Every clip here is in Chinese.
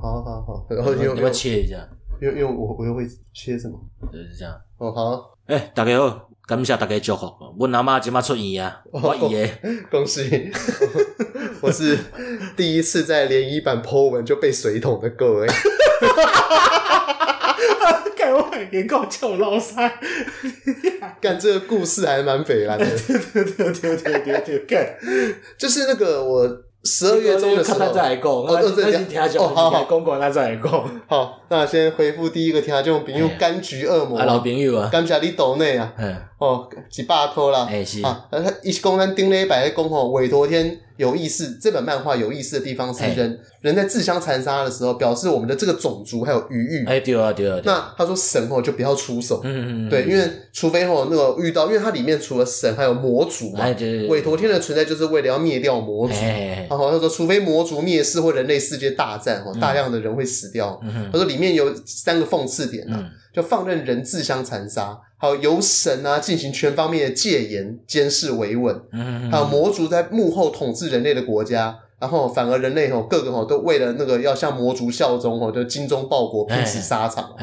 好好好，然后你要切一下，因为因为我我又会切什么？就是这样。哦，好。哎、欸，大家好，感谢大家祝福。我阿妈今麦出院啊，我姨爷，恭喜！我是第一次在联谊版 po 文就被水桶的各位。干我原告叫我老三，干这个故事还蛮匪烂的。对对对对对对，干就是那个我。十二月中的时候，再来讲，哦，那先听讲，哦，好好，公公那再来讲。好，那先回复第一个听众，就比如柑橘恶魔，老朋友啊，感谢你岛内啊，哦，几百块啦，哎是。啊，他一讲咱顶礼拜讲吼，韦陀天有意思，这本漫画有意思的地方是人人在自相残杀的时候，表示我们的这个种族还有余欲。哎，对啊，对啊。那他说神吼就不要出手，嗯嗯对，因为除非吼那个遇到，因为它里面除了神还有魔族嘛，韦陀天的存在就是为了要灭掉魔族。然后他说，除非魔族灭世或人类世界大战，吼大量的人会死掉。嗯他说里面有三个讽刺点啊，就放任人自相残杀。还有由神啊进行全方面的戒严、监视、维稳，还有魔族在幕后统治人类的国家，然后反而人类吼各个吼都为了那个要向魔族效忠吼，就精忠报国、拼死沙场。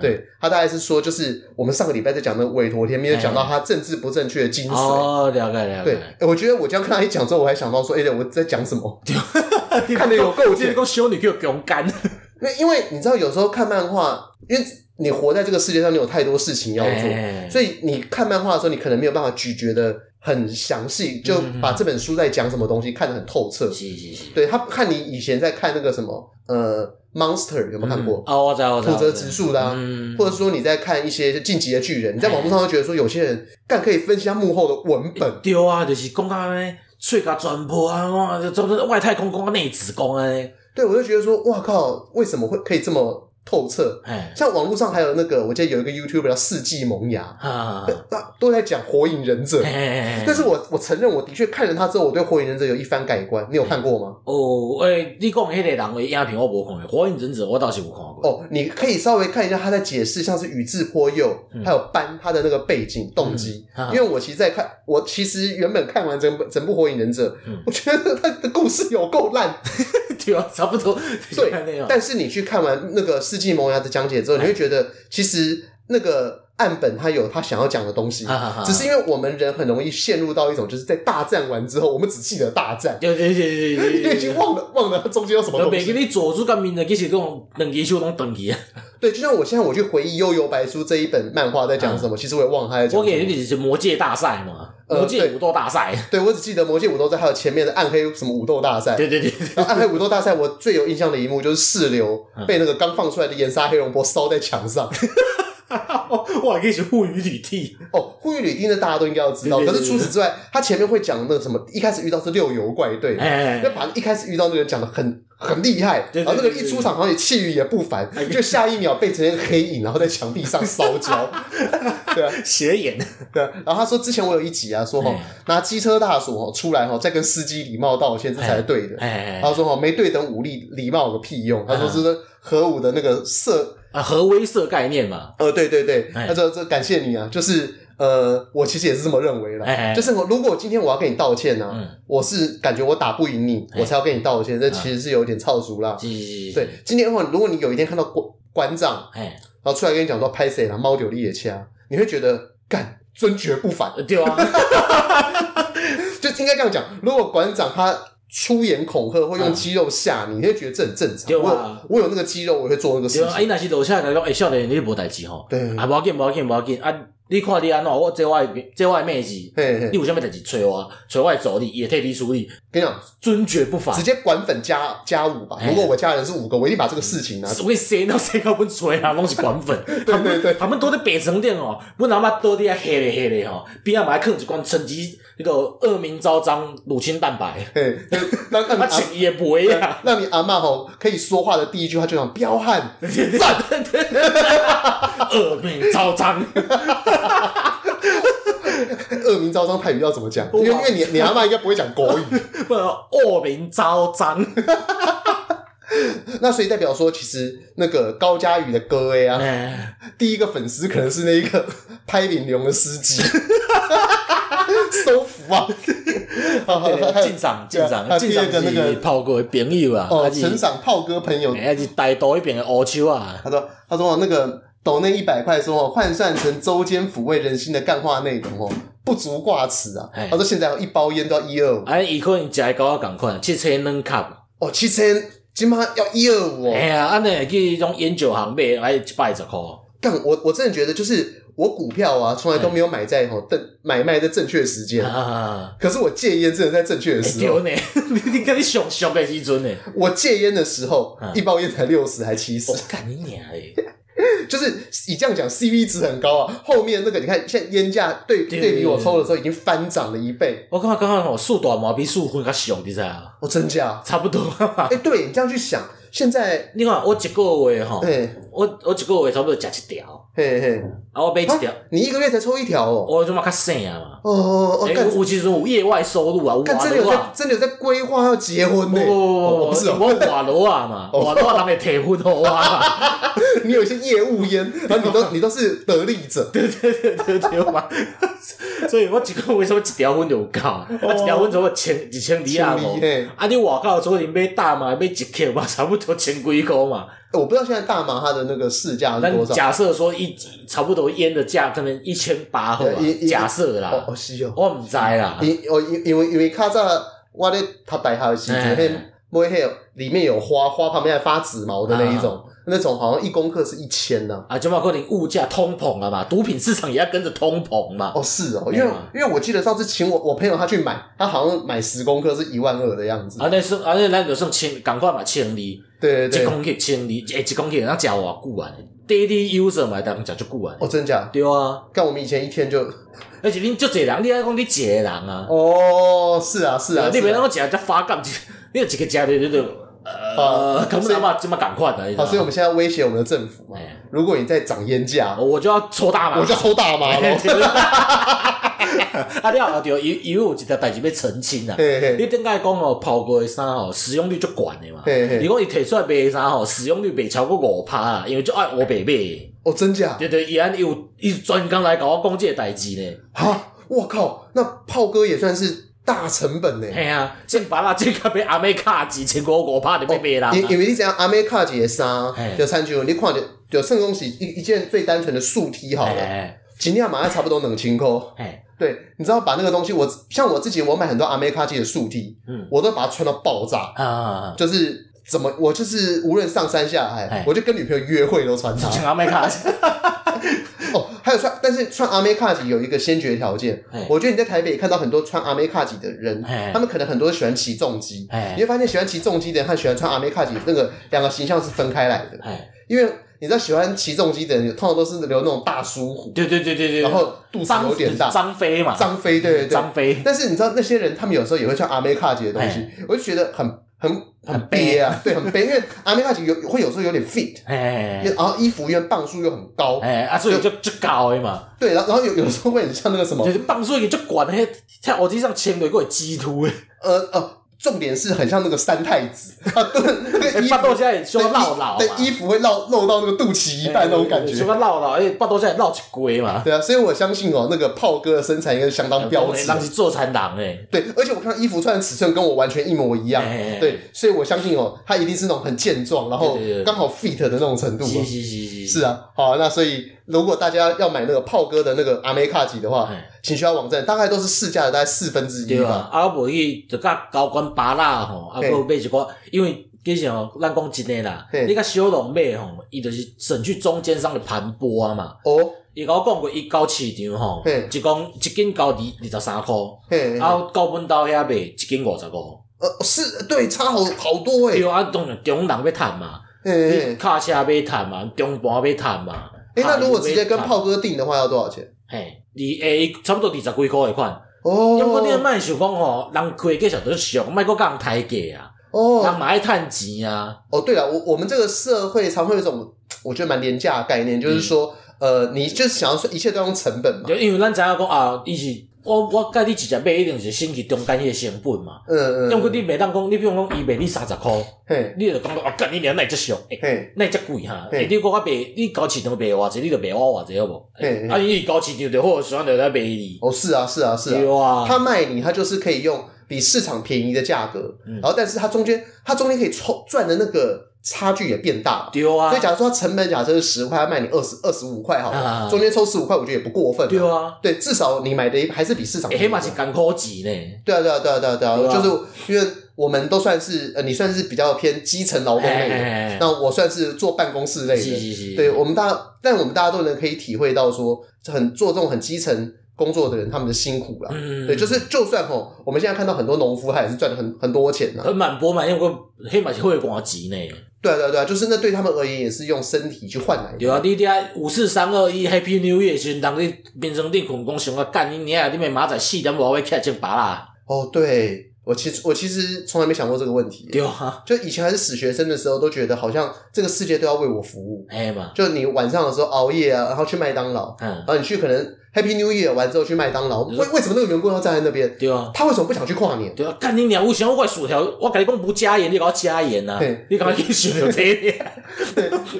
对，他大概是说，就是我们上个礼拜在讲的韦陀天，没有讲到他政治不正确的精髓。哦，了解了解。对，我觉得我这样看他一讲之后，我还想到说，哎，我在讲什么？看得有够贱，够修，你给我勇敢。那因为你知道，有时候看漫画，因为。你活在这个世界上，你有太多事情要做，欸、所以你看漫画的时候，你可能没有办法咀嚼的很详细，就把这本书在讲什么东西看得很透彻。是是是，对他看你以前在看那个什么呃，Monster 有没有看过？哦、嗯，我知道，我知道。浦泽直树的，嗯、或者说你在看一些晋级的巨人，你在网络上会觉得说有些人干可以分析他幕后的文本。对啊，就是讲他们吹个转播啊，哇，这外太空讲内子宫啊。对，我就觉得说，哇靠，为什么会可以这么？透彻，像网络上还有那个，我记得有一个 YouTuber 叫世纪萌芽，啊，都在讲火影忍者。但是我我承认，我的确看了他之后，我对火影忍者有一番改观。你有看过吗？哦，哎，你讲迄个人的影片我无看。过，火影忍者我倒是有看过。哦，你可以稍微看一下他在解释，像是宇智波鼬还有斑他的那个背景动机。因为我其实在看，我其实原本看完整部整部火影忍者，我觉得他的故事有够烂，对啊，差不多。对，但是你去看完那个世纪萌芽的讲解之后，你会觉得其实那个岸本他有他想要讲的东西，只是因为我们人很容易陷入到一种就是在大战完之后，我们只记得大战，对对对对对，你已经忘了忘了中间有什么东西。给你佐助跟鸣人其实这种等级就那种等级啊。对，就像我现在我去回忆《幽游白书》这一本漫画在讲什么，其实我也忘了他在讲。我给你是魔界大赛嘛，魔界武斗大赛。对，我只记得魔界武斗赛，还有前面的暗黑什么武斗大赛。对对对，暗黑武斗大赛，我最有印象的一幕就是四流被那个刚放出来的炎杀黑龙波烧在墙上。我还可以是护羽吕蒂哦，护羽吕蒂呢，大家都应该要知道。可是除此之外，他前面会讲那个什么，一开始遇到是六游怪队，那把一开始遇到那个人讲的很很厉害，然后那个一出场好像也气宇也不凡，就下一秒变成一个黑影，然后在墙壁上烧焦。对啊，斜眼。对，然后他说之前我有一集啊，说哈拿机车大锁哈出来哈，再跟司机礼貌道歉，这才是对的。他说哈没对等武力，礼貌有个屁用。他说是核武的那个色。啊，核威慑概念嘛？呃，对对对，他说这感谢你啊，就是呃，我其实也是这么认为的，就是我如果今天我要跟你道歉呢，我是感觉我打不赢你，我才要跟你道歉，这其实是有点操俗啦。对，今天的话，如果你有一天看到馆馆长，然后出来跟你讲说拍谁了，猫丢力也掐，你会觉得干尊爵不凡，对啊，就应该这样讲，如果馆长他。出言恐吓，或用肌肉吓你，你会觉得这很正常。对啊，我有那个肌肉，我会做那个事情。哎，那是楼下来讲，哎，少年，你无代志吼。对，啊，无要紧，无要紧，无要紧啊。你看你安怎？我这我这我妹子，你有啥物代志找我，找我助理，也替你处理。跟你讲，尊爵不凡，直接管粉加加五吧。如果我家人是五个，我一定把这个事情拿。所以谁到谁到不吹啊，拢是管粉。对 对对，他们都在北城店哦，不然嘛都在黑咧黑咧吼，边仔嘛还囥一罐趁机那个恶名昭彰乳清蛋白。嘿，那那他也不会啊，让你阿嬷吼可以说话的第一句话就讲彪悍 赞，恶名昭彰。恶名昭彰泰语要怎么讲？因为因为你你阿妈应该不会讲国语，不能恶名昭彰。那所以代表说，其实那个高嘉宇的歌呀，第一个粉丝可能是那一个拍领龙的司机，收服啊！进场进场进场那个炮哥的朋友啊，哦，成长炮哥朋友，哎是大多一边的乌秋啊。他说他说那个抖那一百块说换算成周间抚慰人心的干话内容哦，不足挂齿啊。他说现在一包烟都要一二五，哎，一可能加高要赶快，七千两卡哦，七千起码要一二五哦。哎呀，安尼去种烟酒行买，还一百十块。但我我真的觉得就是。我股票啊，从来都没有买在吼正买卖的正确时间。可是我戒烟真的在正确的时候。你你跟你熊熊的基准呢？我戒烟的时候，一包烟才六十还七十。我干你娘嘞！就是你这样讲，CP 值很高啊。后面那个你看，现在烟价对对比我抽的时候已经翻涨了一倍。我刚刚刚刚我数短毛比数分较熊，你知道？我真假？差不多。哎，对你这样去想，现在你看我一个月哈，我我一个月差不多吃一条。嘿嘿，啊，我买一条，你一个月才抽一条哦，我他妈较省啊嘛。哦哦哦，干，我其实有业外收入啊，我真的有在，真的有在规划要结婚呢。不是，我瓦罗啊嘛，瓦罗啊，人会退婚哦啊。你有一些业务烟，然后你都你都是得利者，对对对对对嘛。所以我一个月什么一条婚就有够，我一条婚差不多千一千二啊五。啊，你外口做你买大嘛买一克嘛，差不多千几块嘛。我不知道现在大麻它的那个市价是多少。假设说一差不多烟的价可能一千八对吧，假设啦。哦是哦，我唔知啦。因哦因因为因为卡早我咧读大学的时阵，迄买迄里面有花花旁边还发紫毛的那一种，那种好像一公克是一千呢。啊，就包括你物价通膨了嘛，毒品市场也要跟着通膨嘛。哦是哦，因为因为我记得上次请我我朋友他去买，他好像买十公克是一万二的样子。啊那是啊那咱就算千，赶快嘛千里。对对对，一公克千二，诶，一公克人家食偌久啊？Daily user 嘛，当食足久啊？哦，真假？对啊，干我们以前一天就，而且恁足侪人，你还讲你一个人啊？哦，是啊，是啊，你别当我食只发干，你有几个家的那种呃，可不能嘛，这么赶快的。好，所以我们现在威胁我们的政府嘛，如果你再涨烟价，我就要抽大麻，我就抽大麻了。啊，了后就伊伊有一条代志要澄清啦。你顶下讲哦，炮哥的衫吼，使用率足悬的嘛。如果伊摕出来卖的衫吼，使用率袂超过五趴啊，因为就爱我白买。哦，真假？对对，伊安有伊专工来甲我讲这个代志呢。哈，我靠，那炮哥也算是大成本呢。系啊，正把那这个俾阿美卡几千个我怕你被卖啦。因因为你知影阿美卡几的衫，就参照你看着，就算讲是一一件最单纯的素 T 好了，今天马上差不多两千块。对，你知道把那个东西，我像我自己，我买很多阿美卡基的素 T，嗯，我都把它穿到爆炸啊！就是怎么，我就是无论上山下海，我就跟女朋友约会都穿它。穿阿美卡基。哦，还有穿，但是穿阿美卡基有一个先决条件，我觉得你在台北看到很多穿阿美卡基的人，他们可能很多喜欢骑重机，你会发现喜欢骑重机的人和喜欢穿阿美卡基那个两个形象是分开来的，因为。你知道喜欢骑重机的人，通常都是留那种大叔胡。对对对对对。然后肚子有点大。张飞嘛。张飞，对对对。张飞。但是你知道那些人，他们有时候也会穿阿美卡吉的东西，我就觉得很很很憋啊，对，很憋，因为阿美卡吉有会有时候有点 fit，哎，然后衣服因为磅数又很高，哎啊，所以就就高哎嘛。对，然后然后有有时候会很像那个什么，就是磅数也就管那些在耳机上牵的过鸡突诶，呃呃。重点是很像那个三太子。啊，对，那个衣服，现在说绕绕，对，衣服会露露到那个肚脐一半那种感觉，什么绕绕，哎，巴多现在落起龟嘛，对啊，所以我相信哦，那个炮哥的身材应该是相当标致，当是做残党哎，对，而且我看衣服穿的尺寸跟我完全一模一样，对，所以我相信哦，他一定是那种很健壮，然后刚好 fit 的那种程度，是是是是，是啊，好，那所以如果大家要买那个炮哥的那个阿美卡吉的话。请需要网站大概都是市价的大概四分之一吧。对啊，啊，无去就甲高官扒拉吼，啊，阁买一寡，因为其实吼，咱讲真诶啦，你甲小龙买吼，伊就是省去中间商的盘剥啊嘛。哦，伊甲我讲过，伊到市场吼，一公一斤交二二十三箍，啊，到阮兜遐卖一斤五十五。呃，是对，差好好多诶。对啊，当然中人要趁嘛，你卡车要趁嘛，中盘要趁嘛。诶，那如果直接跟炮哥订的话，要多少钱？嘿。二诶，差不多二十几箍诶款，哦，因为你卖想讲吼，人开价小都俗，莫搁甲人抬价啊，哦，人嘛爱趁钱啊。哦，对了，我我们这个社会常会有一种，我觉得蛮廉价的概念，就是说，呃，你就是想要说一切都用成本嘛，就因为咱知影讲啊，伊是我我甲你直接买一定是先去中间迄个成本嘛。嗯嗯。因为你袂当讲，你比如讲伊卖你三十箍，嘿，你就讲到啊，干你娘奈遮俗，嘿，奈遮贵哈。嘿，你讲我卖，你搞市场卖偌济，你就卖我偌济好无？嘿，啊，你搞市场就好，选择来卖你。哦，是啊，是啊，是啊。对啊。他卖你，他就是可以用比市场便宜的价格，然后但是他中间，他中间可以抽赚的那个。差距也变大，对啊。所以假如说它成本假设是十块，他卖你二十二十五块，好了，中间抽十五块，我觉得也不过分。对啊，对，至少你买的还是比市场。起码是港科技呢。对啊，对啊，对啊，对啊，对啊，就是因为我们都算是呃，你算是比较偏基层劳动类的，那我算是做办公室类的。对，我们大，但我们大家都能可以体会到说，很做这种很基层工作的人，他们的辛苦啦。对，就是就算吼，我们现在看到很多农夫，他也是赚很很多钱的。很满钵满，因为黑马是会刮机呢。对对对，就是那对他们而言也是用身体去换来的。对啊，你爹五四三二一 Happy New Year 时，当你变成电矿工想要干你娘，你咪马仔四点五会开正拔啦。哦，对，我其实我其实从来没想过这个问题。对啊，就以前还是死学生的时候，都觉得好像这个世界都要为我服务。哎嘛，就你晚上的时候熬夜啊，然后去麦当劳，嗯，然后你去可能。Happy New Year 完之后去麦当劳，为为什么那个员工要站在那边？对啊，他为什么不想去跨年？对啊，干你娘！我想要怪薯条，我跟你讲不加盐，你给我加盐呐！你干嘛给薯条这一点？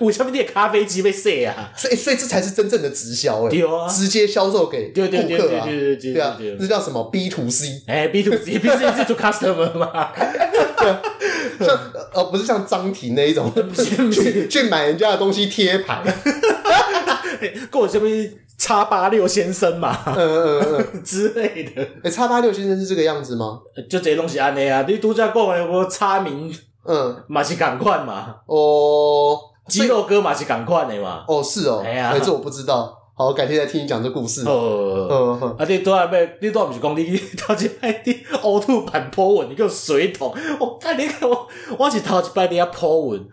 为什么你的咖啡机被塞啊？所以所以这才是真正的直销哎，对啊，直接销售给顾客啊！对对对对啊，这叫什么 B to C？哎，B to C，B to C 是 to customer 嘛？对，像呃不是像张婷那一种 去去买人家的东西贴牌，跟我这边。叉八六先生嘛，嗯嗯嗯之类的。哎，叉八六先生是这个样子吗？就这些东西安尼啊，你独家购买有无差名？嗯，嘛是同款嘛。哦，肌肉哥嘛是同款的嘛。哦，是哦。哎呀，这我不知道。好，我改天再听你讲这故事。哦哦啊，你多还没？你多不是讲你 头一摆你呕吐版 po 文，你个水桶。我看你我我是头一摆你遐 po 文，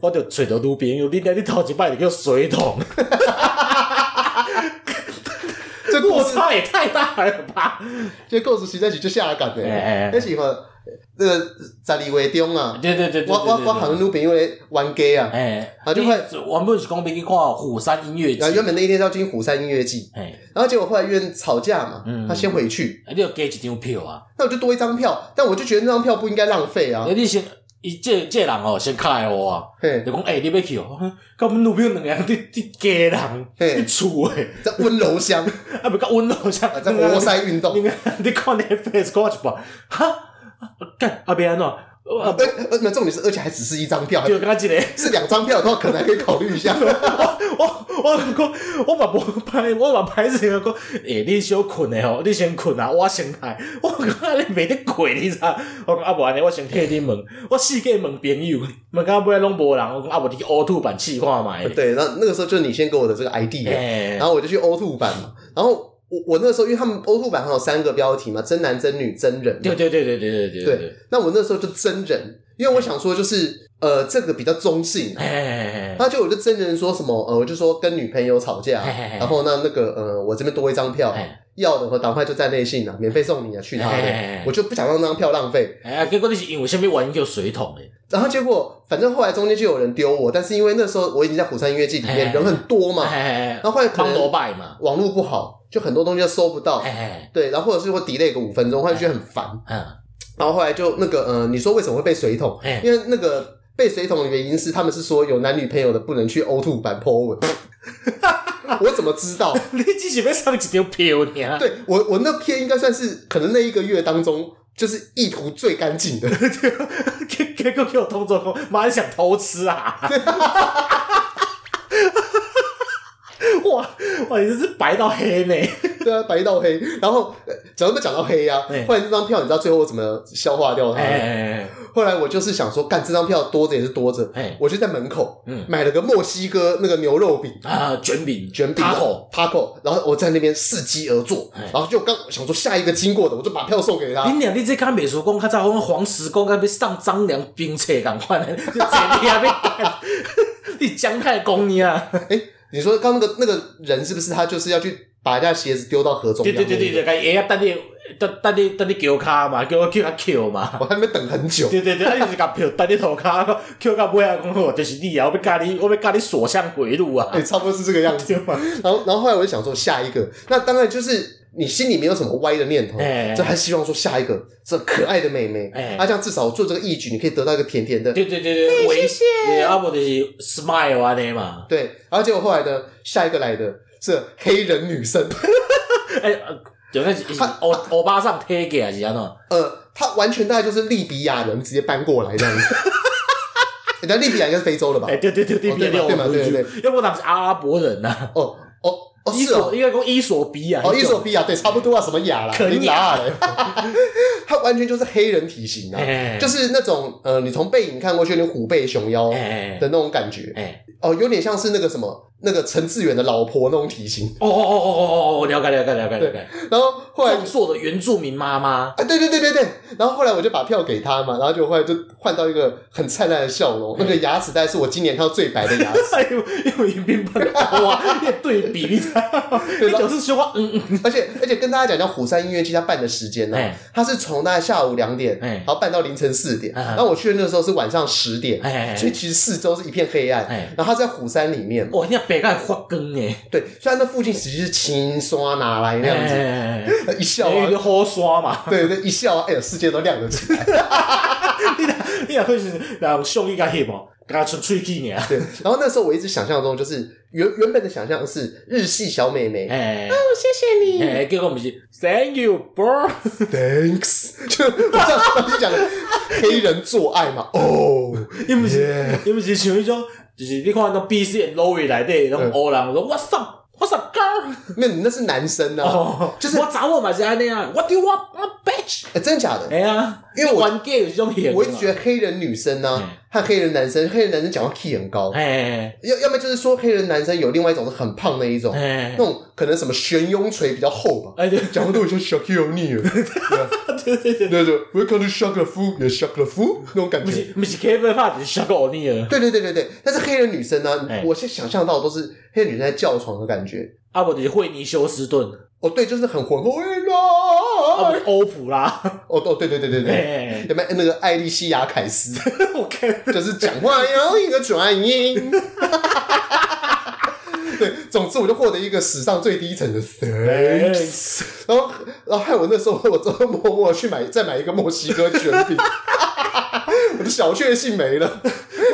我就找到路边有你，你头一摆你个水桶。这落差也太大了吧！这故事实在是就下感的，那是话那个十二月中啊，对对对，我我我好像女朋友咧玩 gay 啊，哎，啊就会原本是讲要去看虎山音乐季，原本那一天要进虎山音乐季，哎，然后结果后来因为吵架嘛，他先回去，你要给几张票啊？那我就多一张票，但我就觉得那张票不应该浪费啊。你先。伊这这人哦，先开我啊，就讲诶，你要去哦，甲阮女朋友两个人伫伫家人伫厝诶，在温柔乡，啊不，甲温柔乡，在活塞运动，你看你 face 看一把，哈，干阿边安怎？呃，那重点是，而且还只是一张票，就刚刚记得是两张票的话，可能还可以考虑一下。我我我讲，我把无拍，我把拍是讲，诶，你小困的吼，你先困啊，我先开。我讲你没得跪，你知？我讲啊不然呢，我先替你问，我四个问朋友，问到尾拢无人，我讲啊不，你去 O2 版试看嘛。对，然后那个时候就是你先给我的这个 ID，然后我就去 O2 版嘛，然后。我我那时候，因为他们欧兔版上有三个标题嘛，真男真女真人。对对对对对对对。对，那我那时候就真人，因为我想说就是呃这个比较中性。哎。那就我就真人说什么呃，我就说跟女朋友吵架，然后那那个呃我这边多一张票，要的话赶快就在内信了，免费送你啊，去他的。我就不想让那张票浪费。哎，结果你是因为下面玩一个水桶诶。然后结果反正后来中间就有人丢我，但是因为那时候我已经在虎山音乐季里面人很多嘛，然后后来可能网络不好。就很多东西都搜不到，对，然后或者是会 delay 个五分钟，他就觉得很烦。嗯，然后后来就那个，呃，你说为什么会被水桶？因为那个被水桶的原因是他们是说有男女朋友的不能去 O2 版 po 文。我怎么知道？你自己被上几条票呢？对，我我那篇应该算是可能那一个月当中就是意图最干净的。结结果给我通知后，妈你想偷吃啊！哇哇，你这是白到黑呢？对啊，白到黑。然后讲都没讲到黑呀、啊。欸、后来这张票，你知道最后我怎么消化掉它？欸、后来我就是想说，干这张票多着也是多着。欸、我就在门口买了个墨西哥那个牛肉饼啊，卷饼卷饼，taco taco。然后我在那边伺机而坐，欸、然后就刚想说下一个经过的，我就把票送给他。你俩，你这看美术工，他在我们黄石工那边上张良兵车，赶快来，就这里 你姜太公你啊？欸你说刚那个那个人是不是他就是要去把人家鞋子丢到河中？对对对对对，哎呀，等你等等你等你叫卡嘛，叫我叫他捡嘛，我还没等很久。对对对，他一直甲票等你头卡，Q 到尾啊，讲我就是你啊，我要教你，我要教你所向回路啊。对，差不多是这个样子 嘛。然后然后后来我就想说下一个，那当然就是你心里没有什么歪的念头，就还希望说下一个是可爱的妹妹，啊，这样至少做这个义举，你可以得到一个甜甜的，对对对对，谢谢，阿伯是 smile 啊，那嘛，对，然后结果后来的下一个来的是黑人女生，哎，就那他欧欧巴上 take 啊，是安怎？呃，他完全大概就是利比亚人直接搬过来这样子。人家利比亚应该是非洲的吧？哎，对对对，利比亚对嘛对对对，要不哪是阿拉伯人呐？哦，哦。伊索应该讲伊索比亚，哦，伊索比亚对，差不多啊，什么亚啦，肯亚。嘞，他完全就是黑人体型啊，就是那种呃，你从背影看过去，那虎背熊腰的那种感觉，哦，有点像是那个什么。那个陈志远的老婆那种体型，哦哦哦哦哦哦，了解了解了解了解。然后后来做的原住民妈妈，啊，对对对对对。然后后来我就把票给他嘛，然后就后来就换到一个很灿烂的笑容，那个牙齿大概是我今年看到最白的牙齿。因为因为迎宾办哇，对比你知道吗？对，就是说话，嗯嗯。而且而且跟大家讲讲虎山音乐季他办的时间呢，他是从大概下午两点，然后办到凌晨四点。然后我去的那个时候是晚上十点，所以其实四周是一片黑暗。然后他在虎山里面，哇，你看。北盖发光哎，对，虽然那附近其实是青山拿来那样子，欸、一笑啊，就好刷嘛，对对，一笑啊，哎呀，世界都亮了起来。你俩你俩会是让胸一个黑毛，给他出吹气呢？对，然后那时候我一直想象中就是原原本的想象是日系小妹妹，哎、欸，哦，谢谢你，哎、欸，结果不是，Thank you, bro，Thanks，就我上次讲的黑人做爱嘛，哦，你不是，你不是像一种。就是你看那 B C and Lowy 来的那种欧人，说 What's up，What's up girl？没有，那是男生啊，就是我找我嘛是安尼啊，What do you want，bitch？哎，真的假的？哎呀，因为玩 gay 有这种演，我一直觉得黑人女生呢。和黑人男生，黑人男生讲话 key 很高，要要么就是说黑人男生有另外一种是很胖那一种，那种可能什么悬雍垂比较厚吧，哎对，讲话都有些 Shaquille O'Neal，对对对对。对，Welcome to Shaquille Fu，Shaquille Fu 那种感觉，不是 Kevin Hart，是 O'Neal，对对对对对，但是黑人女生呢，我现在想象到都是黑人女生在叫床的感觉，啊不，就是惠尼休斯顿，哦对，就是很浑厚。啊，欧普啦，哦哦，对对对对对，有没有那个艾莉西亚凯斯？我看就是讲话有一个转音。对，总之我就获得一个史上最低层的 thanks，然后然后害我那时候我真的默默去买再买一个墨西哥卷饼，我的小确幸没了，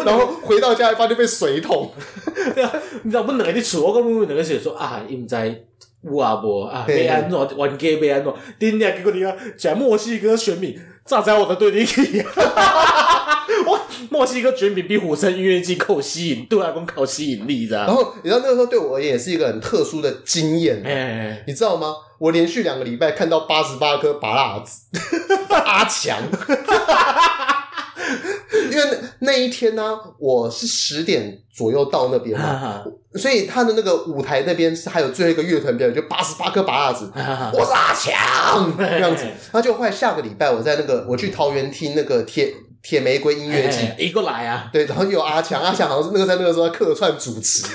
然后回到家还发现被水桶。对啊，你知道我两个在厝，我跟妹妹两个是说啊，因在。有啊无啊，别安怎，冤家别安怎，顶下结果你看，像墨西哥选民站在我的对立面，哇，墨西哥选民比火山音乐祭够吸引，对外公靠吸引力，的。然后你知道那个时候对我而言也是一个很特殊的经验，你知道吗？我连续两个礼拜看到八十八颗拔蜡子，阿强。因为那一天呢、啊，我是十点左右到那边嘛，所以他的那个舞台那边是还有最后一个乐团表演，就八十八颗芭乐籽，我是阿强 这样子。然后就后来下个礼拜我在那个我去桃园听那个铁铁玫瑰音乐季，一个来啊，对，然后有阿强，阿强好像是那个在那个时候客串主持。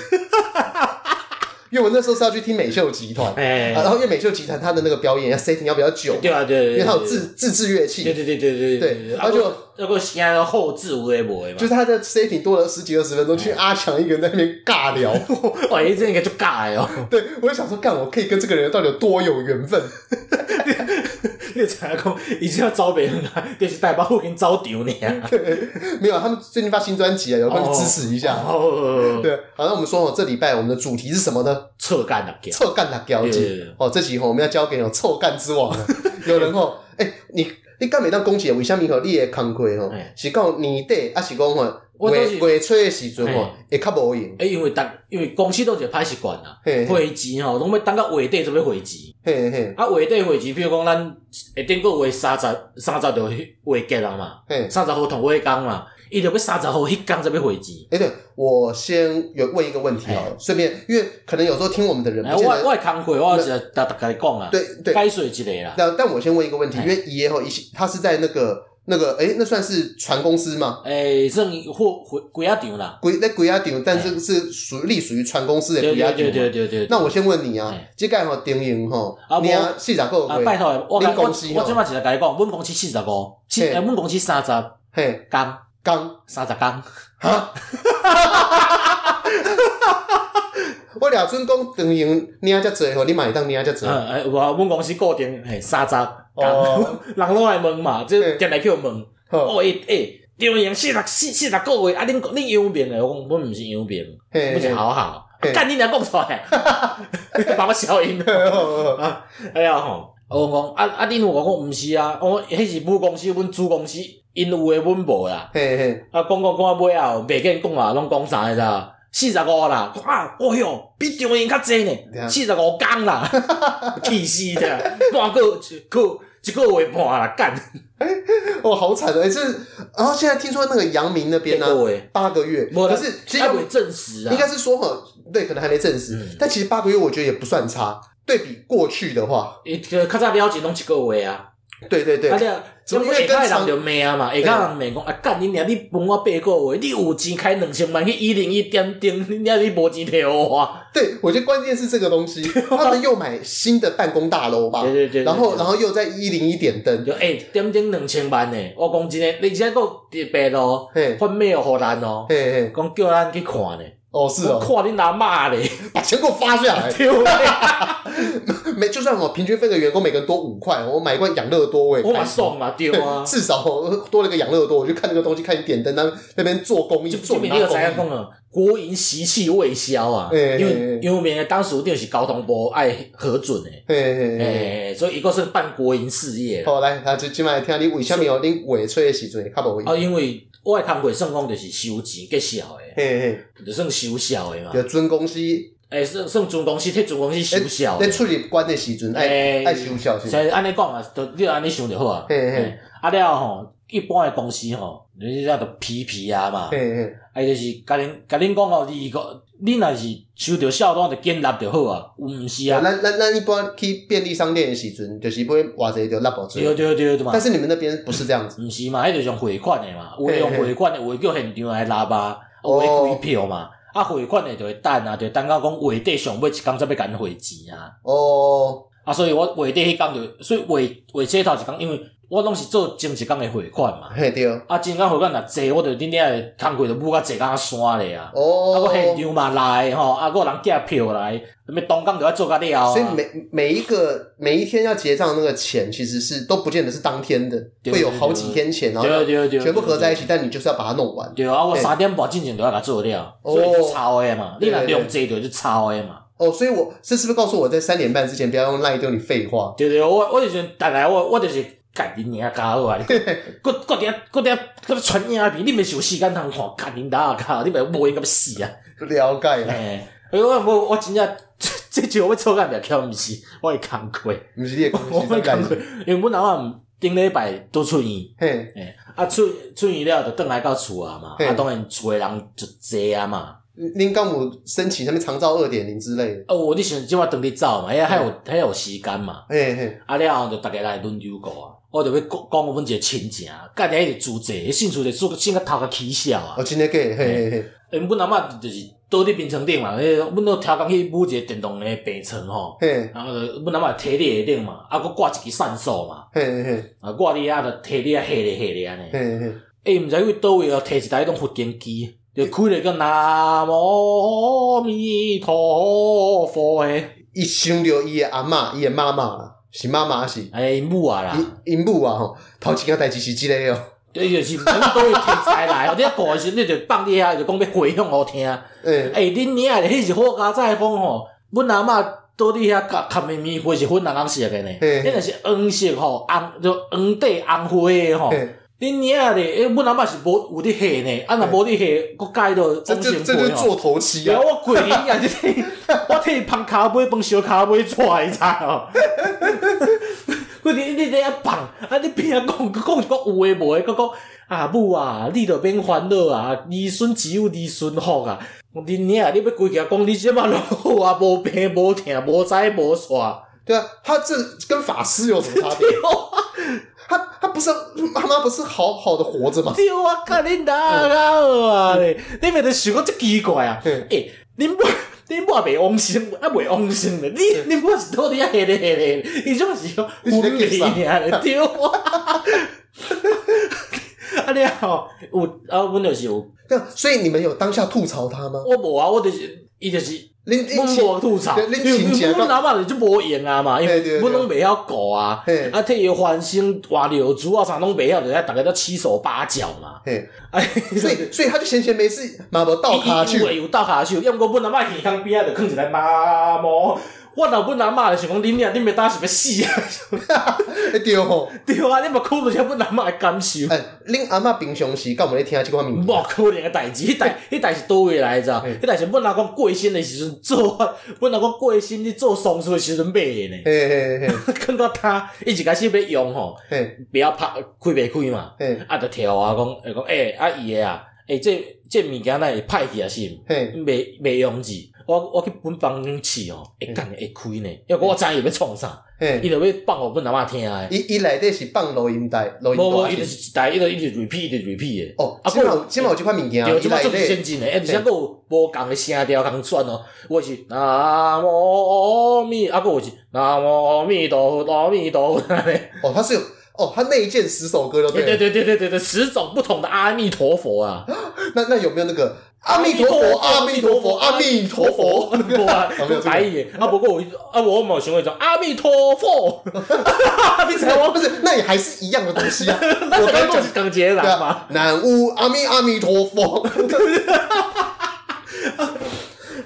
因为我那时候是要去听美秀集团，哎，然后因为美秀集团他的那个表演要 setting 要比较久，对啊对，因为他有自自制乐器，对对对对对对，然后就那个西安的后置无为无为嘛，就是他的 setting 多了十几二十分钟，去阿强一个人在那边尬聊，哇，这应该就尬哦，对，我就想说，干，我可以跟这个人到底有多有缘分？你才讲，已经要招别人了，电视台把我给你招丢你啊！没有，他们最近发新专辑啊，有帮你支持一下。哦，对，好，那我们说哦，这礼拜我们的主题是什么呢？臭干的，臭干的交集。哦，这集我们要交给有臭干之王了。有人哦，哎，你你干每当攻击，为什么吼？你的工课吼是讲年底，还是讲吼？月月初的时阵吼，会较无用。哎，因为当因为公司都是歹习惯啦，汇钱吼，拢要等到月底才要会期。嘿嘿，啊，画底会期，比如讲咱下顶个画三十三十就画结了嘛，三十号同画工嘛，伊就要三十号迄工才要会期。诶，对，我先有问一个问题哦，顺便，因为可能有时候听我们的人，我我工课我是大大概讲啊，对对，该水之类啦。但但我先问一个问题，因为伊个吼，伊是他是在那个。那个诶，那算是船公司吗？诶，算或或鬼压场啦，鬼那鬼压场，但是是属隶属于船公司的鬼压场。对对对对。对。那我先问你啊，这个吼经营吼，你啊四十个啊，拜托，我我我即马直接甲你讲，阮公司四十五，七诶，阮公司三十，嘿，工。工。三十工，哈，我俩准讲等于领遮济吼，你嘛会当领遮济。嗯，哎，我阮公司固定嘿三十，哦，人拢来问嘛，即进来去问。哦，诶诶，张营四十四四十个月，啊，恁恁养面诶，我讲阮毋是养面，不是好好。干你娘讲出来，把我消音。哎呀吼，我讲啊啊，恁我讲毋是啊，我迄是母公司，阮子公司，因有诶，阮无啦。嘿嘿，啊，讲讲讲啊，尾后袂见讲啊，拢讲啥个咋？四十五啦，哇，哦哟，比张营较济呢，四十五工啦，气死的，半个个一个月半啦，干。哦，好惨的，哎，这，然后现在听说那个阳明那边呢，八个月，可是其实还没证实啊，应该是说哈，对，可能还没证实，但其实八个月我觉得也不算差，对比过去的话，诶，较早了解拢一个月啊。对对对，啊，怎么会跟人就骂啊嘛？会甲人骂讲啊，干你娘！你分我八个月，你有钱开两千万去一零一点灯，你娘你无钱退我。对，我觉得关键是这个东西，他们又买新的办公大楼吧？对对对，然后然后又在一零一点灯，就诶，点灯两千万呢？我讲真诶，你现在搁特别哦，发 mail 互咱哦，讲叫咱去看呢。哦，是哦，看你拿骂嘞，把钱给我发下来。对每 就算我平均分给员工每个人多五块，我买一罐养乐多，我我送嘛，对啊，至少多了个养乐多，我就看那个东西，看你点灯，那那边做公益，做那个公益？国营习气未消啊，因为因为我们当时就是交通部爱核准诶，诶，所以一个是办国营事业。好，来，那就今晚听你为什么哦，你尾吹的时阵较无？啊，因为我诶工课算讲就是收钱结销诶，嘿嘿，就算收销诶嘛，就准公司。诶，算算准公司替准公司收销，你出入关的时阵爱爱收销，是安尼讲啊，就你安尼想就好啊。嘿嘿，啊了吼，一般的公司吼，你叫做皮皮啊嘛。嘿嘿，啊就是甲恁甲恁讲哦，你个你若是收到小单就建立就好啊，毋是啊。咱咱咱一般去便利商店的时阵，就是买偌济就纳保。对对对对嘛。但是你们那边不是这样子。毋是嘛，迄就是用汇款的嘛，有用汇款的，有叫现场来拉吧，有开票嘛。啊，汇款诶就会等啊，就等到讲月底上尾一工才要甲因汇钱啊。哦，啊，所以我月底迄工就，所以月月初头一工，因为我拢是做前一工诶汇款嘛。嘿对。啊，前一工汇款若济，我着顶顶诶工课着补甲济甲山咧啊。哦。啊，我现场嘛来吼，啊，个人寄票来，什么当工就要做甲了。所以每每一个每一天要结账那个钱，其实是都不见得是当天的，会有好几天钱，然后全部合在一起，但你就是要把它弄完。对啊，我三点半进前都要甲做了，所以就抄诶嘛。你若量济着就抄诶嘛。哦，所以我这是不是告诉我在三点半之前不要用赖丢你废话？对对，我我就是大概我我就是干你娘家伙啊！你 搁搁点搁点搁传影片，你没有时间通看，干你大卡，你咪无闲咁死啊！了解啦。哎，我我我真正这句我错干袂巧，毋是我会工课，毋是你工课，我工课，因为阮阿毋顶礼拜拄出院，嘿，啊出出院了就转来到厝啊嘛，啊当然厝诶人就济啊嘛。恁敢有申请什么长照二点零之类的？哦，你想即马等你走嘛，因为还有还有时间嘛。嘿嘿，啊了后就逐个来轮流过啊，我就要讲讲阮一个亲情，家己迄个主责，兴趣的做先个头壳起笑啊。哦，真诶假？嘿嘿嘿。因为阮阿嬷就是倒伫病床顶嘛，迄阮都超工去买一个电动诶病床吼，然后阮阿嬷摕伫下顶嘛，啊，搁挂一支扇扫嘛，嘿嘿，啊，挂伫遐就摕伫遐下咧下咧安尼，嘿嘿，诶，毋知为倒位哦，摕一台迄种复健机。就开了个南无阿弥陀佛诶，一想到伊诶阿嬷，伊诶妈妈是妈妈是，哎，因母啊啦，因因母啊吼，头一件代志是即个哦，对，就是每个都会提起来，后底啊过时你就放伫遐，就讲要回向互听。诶，诶，恁娘诶，迄是好佳哉风吼，阮阿嬷倒伫遐甲卡咪咪花是粉红色诶呢，迄个是黄色吼，红就黄底红花诶吼。恁娘咧，诶，阮阿嬷是无有伫下呢，啊，若无伫下，搁改到这这这就做头七啊！我跪你啊！你替 我替伊捧骹杯，帮小骹杯拽一下哦。我你你咧放，啊，你边啊讲讲一个有诶无诶，佮讲啊母啊，你着免烦恼啊，儿孙只有儿孙福啊。恁娘，你要规家讲你即马拢好啊，无病无痛，无灾无煞。对啊，他这跟法师有什么差别？他他不是妈妈不是好好的活着吗？对啊，看你哪个啊？你别得想个这奇怪啊！诶，恁母恁母未往生，啊未往生的，你恁母是到底啊？黑的黑的，伊种是讲昏迷啊！对 啊，啊你好，有啊，阮就是有。所以你们有当下吐槽他吗？我无啊，我就是。伊就是。恁恁无吐槽，因为阮老爸就无用啊嘛，因为阮拢袂晓顾啊，啊替伊翻身换尿珠啊啥拢袂晓，就遐逐个都七手八脚嘛。哎，所以 所以他就闲闲没事，嘛无倒骹手，有倒骹手，要毋过阮阿嬷耳腔边啊就囥一个麻木。我老本阿嬷就想讲，恁俩恁袂当是要死啊！对吼，对啊，你嘛考虑下本阿嬷的感受。哎，恁阿嬷平常时敢有咧听即款物？无可能个代志，迄代 迄代是倒位来着？迄代是本阿公过身的时阵做，本阿公过身去做丧事的时阵买的呢。嘿嘿嘿，看 到他一开始要用吼，不要拍开袂开嘛，啊，就跳啊讲，讲诶，阿姨个啊，诶，这这物件哪会歹去啊？是，袂袂用字。我我去本房间试哦，会干会开呢，因为我知伊要创啥，伊就要放互阮阿嬷听诶。伊伊内底是放录音带，录音带。无无，伊就是一台，伊就一直 repeat，一直 repeat 诶。哦，啊，起码起码有即款物件，对，即码足先进诶，而且搁有无共诶声调共转哦。我是南无阿弥，啊，搁有是南无阿弥陀佛，阿弥陀佛。哦，他是有，哦，他那一件十首歌都对。对对对对对对，十种不同的阿弥陀佛啊。那那有没有那个？阿弥陀佛，阿弥陀佛，阿弥陀佛，无 啊，台语。啊，不过我啊，我某行为讲阿弥陀佛。你才我不是，那也还是一样的东西啊。我刚刚就是刚接来嘛。南无阿弥阿弥陀佛。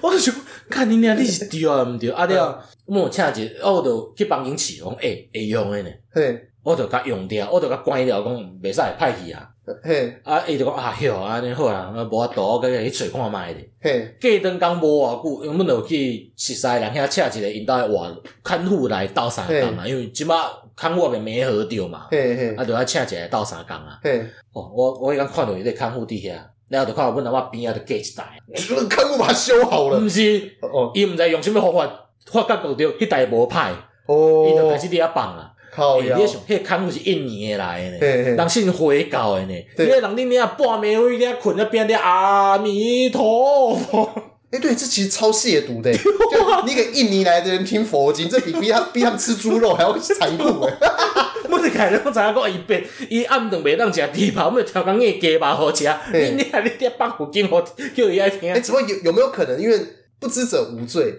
我就想，看你俩你是对啊，毋对？啊对啊，我请一个，我就去帮因试，讲哎会用的呢。嘿，我就甲用掉，我就甲关掉，讲袂使歹去啊。嘿，啊，伊就讲啊，诺，安尼好啊，无法度，我甲伊去找看觅咧。嘿，过段工无偌久，因阮就去熟悉人遐请一个因兜诶活看护来斗相共嘛，因为即马看护也没好着嘛。嘿嘿，啊，就要请一个来斗相共啊。嘿，哦，我我迄工看到伊咧看护伫遐，然后就看到阮阿嬷边仔就架一台。看护把它修好了。毋是，哦，伊毋知用啥物方法，发觉到着迄台无歹，哦，伊就开始伫遐放啊。诶，你想，迄个看护是印尼诶来诶呢，人信回教诶呢，迄个人恁遐半暝会遐困在边咧阿弥陀佛。诶，对，这其实超亵渎的，就你给印尼来的人听佛经，这比比他比他们吃猪肉还要残酷诶。我是开始我知影讲伊变，伊暗顿袂当食猪扒，我们调工硬鸡肉好食。你你还你爹放佛经，我叫伊爱听。诶，只不过有有没有可能，因为不知者无罪。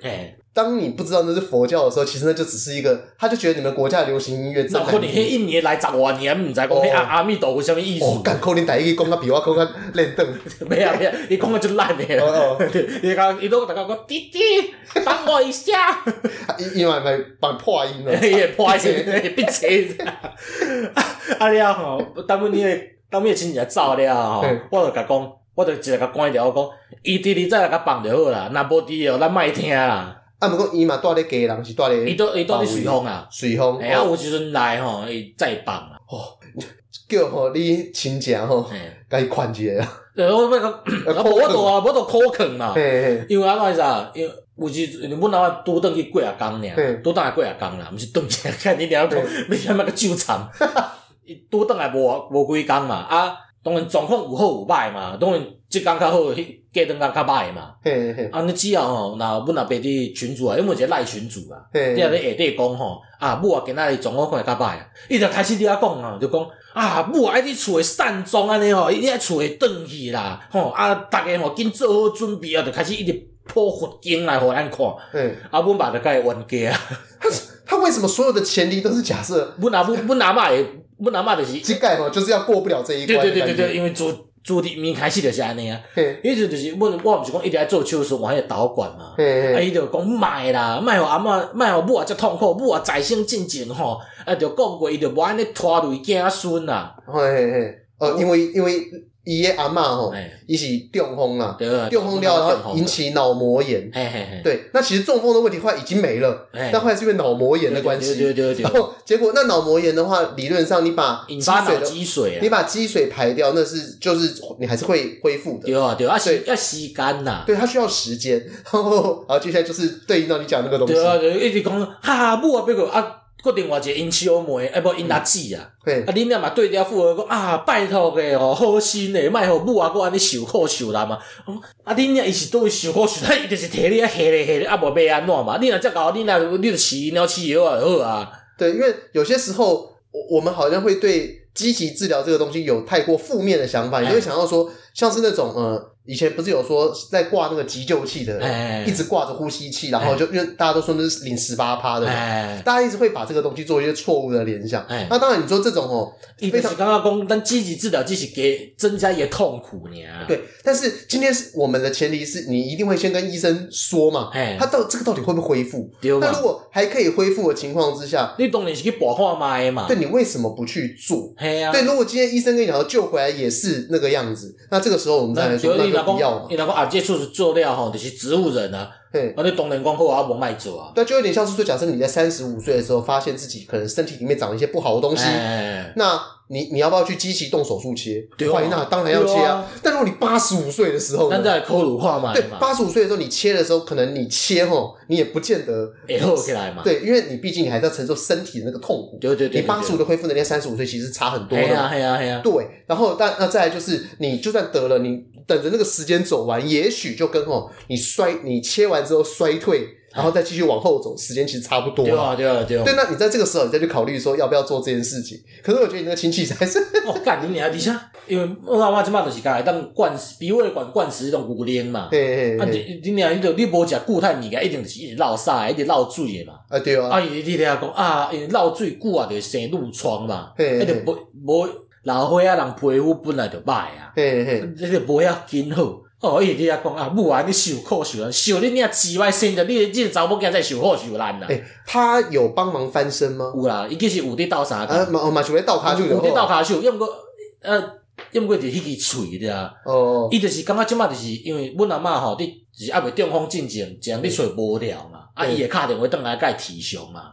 当你不知道那是佛教的时候，其实那就只是一个，他就觉得你们国家的流行音乐。那可能迄一年来十万年，唔知讲迄阿阿弥陀佛什么意思？哦，干可能第一个讲个比我讲个烂凳。没有没有，你讲个就烂的。哦哦，伊讲伊都大家讲弟弟，帮我一下。伊因为咪帮破音咯，也破音，也闭嘴。啊了吼，当尾你个当尾亲戚走了吼，我就甲讲，我就直接甲关掉，我讲，伊弟弟再来甲放就好啦，若无滴哦，咱莫听啦。啊，毋过伊嘛住咧家人是住咧，伊都伊住咧随风啊，随风。哎啊，有时阵来吼，伊再放啊。吼，叫吼你亲戚吼，甲伊劝一下啊。呃，我要讲，我都啊，我都苦劝嘛。因为安怎啥？因为有时阵阮阿妈拄转去过啊工尔，拄转来过啊工啦，毋是转去看你两个，要啥物个纠缠。伊拄转来无无几工嘛，啊，当然状况有好有歹嘛，当然。即工较好，迄隔顿工较歹嘛。嘿嘿。啊，你只要吼，若阮阿爸伫群主啊，因为一个赖群主啊，你啊咧下底讲吼，啊，母啊今仔日状况看会较歹，伊就开始伫遐讲啊，就讲啊，母啊爱伫厝诶散装安尼吼，伊爱厝诶转去啦，吼啊，逐个吼紧做好准备啊，就开始一直破佛经来互咱看。嗯。啊，阮爸就甲伊冤家啊。他他为什么所有的前提都是假设？阮阿母阮阿嬷诶，阮阿嬷就是。即个吼，就是要过不了这一关。对对对对对，因为做。主题面开始就是安尼啊，迄阵就是阮我毋是讲一直爱做手术，换迄个导管嘛，啊伊就讲卖啦，卖互阿嬷，卖互母啊，遮痛苦，母啊在生进前吼，啊就讲过伊就无安尼拖累囝孙啦，嘿嘿嘿，哦，因为因为。伊个阿嬷吼，伊是中风啊，中风了然后引起脑膜炎。对，那其实中风的问题后来已经没了，但后来是因为脑膜炎的关系。然后结果那脑膜炎的话，理论上你把引发脑积水，你把积水排掉，那是就是你还是会恢复的。对啊，对啊，要吸干呐。对，它需要时间。然后接下来就是对应到你讲那个东西。对啊，一直讲哈哈，不啊，别个啊。个另外一个因小妹，哎不因阿姊啊，啊恁俩嘛对调妇儿讲啊，拜托个哦，好心诶，莫互母啊，搁安尼受苦受难嘛。啊恁俩伊是对受苦受难，伊就是摕你啊下咧下咧，啊无要安怎嘛？你若遮搞，你若你就饲鸟饲药啊就好啊。对，因为有些时候，我我们好像会对积极治疗这个东西有太过负面的想法，你会想到说，像是那种呃。以前不是有说在挂那个急救器的，一直挂着呼吸器，然后就因为大家都说那是领十八趴的，大家一直会把这个东西做一些错误的联想。那当然你说这种哦，非常刚刚讲，但积极治疗只是给增加一些痛苦呢。对，但是今天是我们的前提是你一定会先跟医生说嘛，他到这个到底会不会恢复？那如果还可以恢复的情况之下，你当然是去拔化脉嘛。对，你为什么不去做？对，如果今天医生跟你讲救回来也是那个样子，那这个时候我们再来说，那就不要嘛。你那个啊，接触做料吼，就是植物人啊。对，那你当然光后啊，无卖走啊。对，就有点像是说，假设你在三十五岁的时候，发现自己可能身体里面长了一些不好的东西，那。你你要不要去机器动手术切？对，那当然要切啊。但如果你八十五岁的时候，那在抠乳化嘛？对，八十五岁的时候你切的时候，可能你切吼，你也不见得也好起来嘛。对，因为你毕竟你还是要承受身体的那个痛苦。对对对。你八十五的恢复能力，三十五岁其实差很多的。对啊，对啊，对然后但那再来就是，你就算得了，你等着那个时间走完，也许就跟吼你衰，你切完之后衰退。然后再继续往后走，时间其实差不多。对啊，对啊，对啊。对，那你在这个时候，你再去考虑说要不要做这件事情。可是我觉得你那个亲戚才是。哦，干你娘！底下，因为我阿妈即马就是讲，当灌食，鼻胃管灌食迄种牛奶嘛。嘿嘿嘿。啊，你你娘，你着你无食固态物件，一定就是一直落屎，一直落水的嘛。啊，对啊。啊，伊你听讲啊，因为落水久啊，就会生褥疮嘛。嘿嘿。一直无无老岁仔人皮肤本来就歹啊。嘿嘿。一直无遐紧好。哦，伊伫遐讲啊，母啊，你受苦受难，受你领鸡歪生的，你你这查某囝在受苦受难啦。诶，他有帮忙翻身吗？有啦，伊计是有伫斗相共。啊，嘛嘛，就咧斗骹手。有伫斗骹手，要毋过呃，要毋过就迄支喙的啊。哦。伊就是感觉即马就是因为阮阿嬷吼，你是还未中风进前，这样你喙无了嘛。啊，伊会敲电话转来甲伊提上嘛，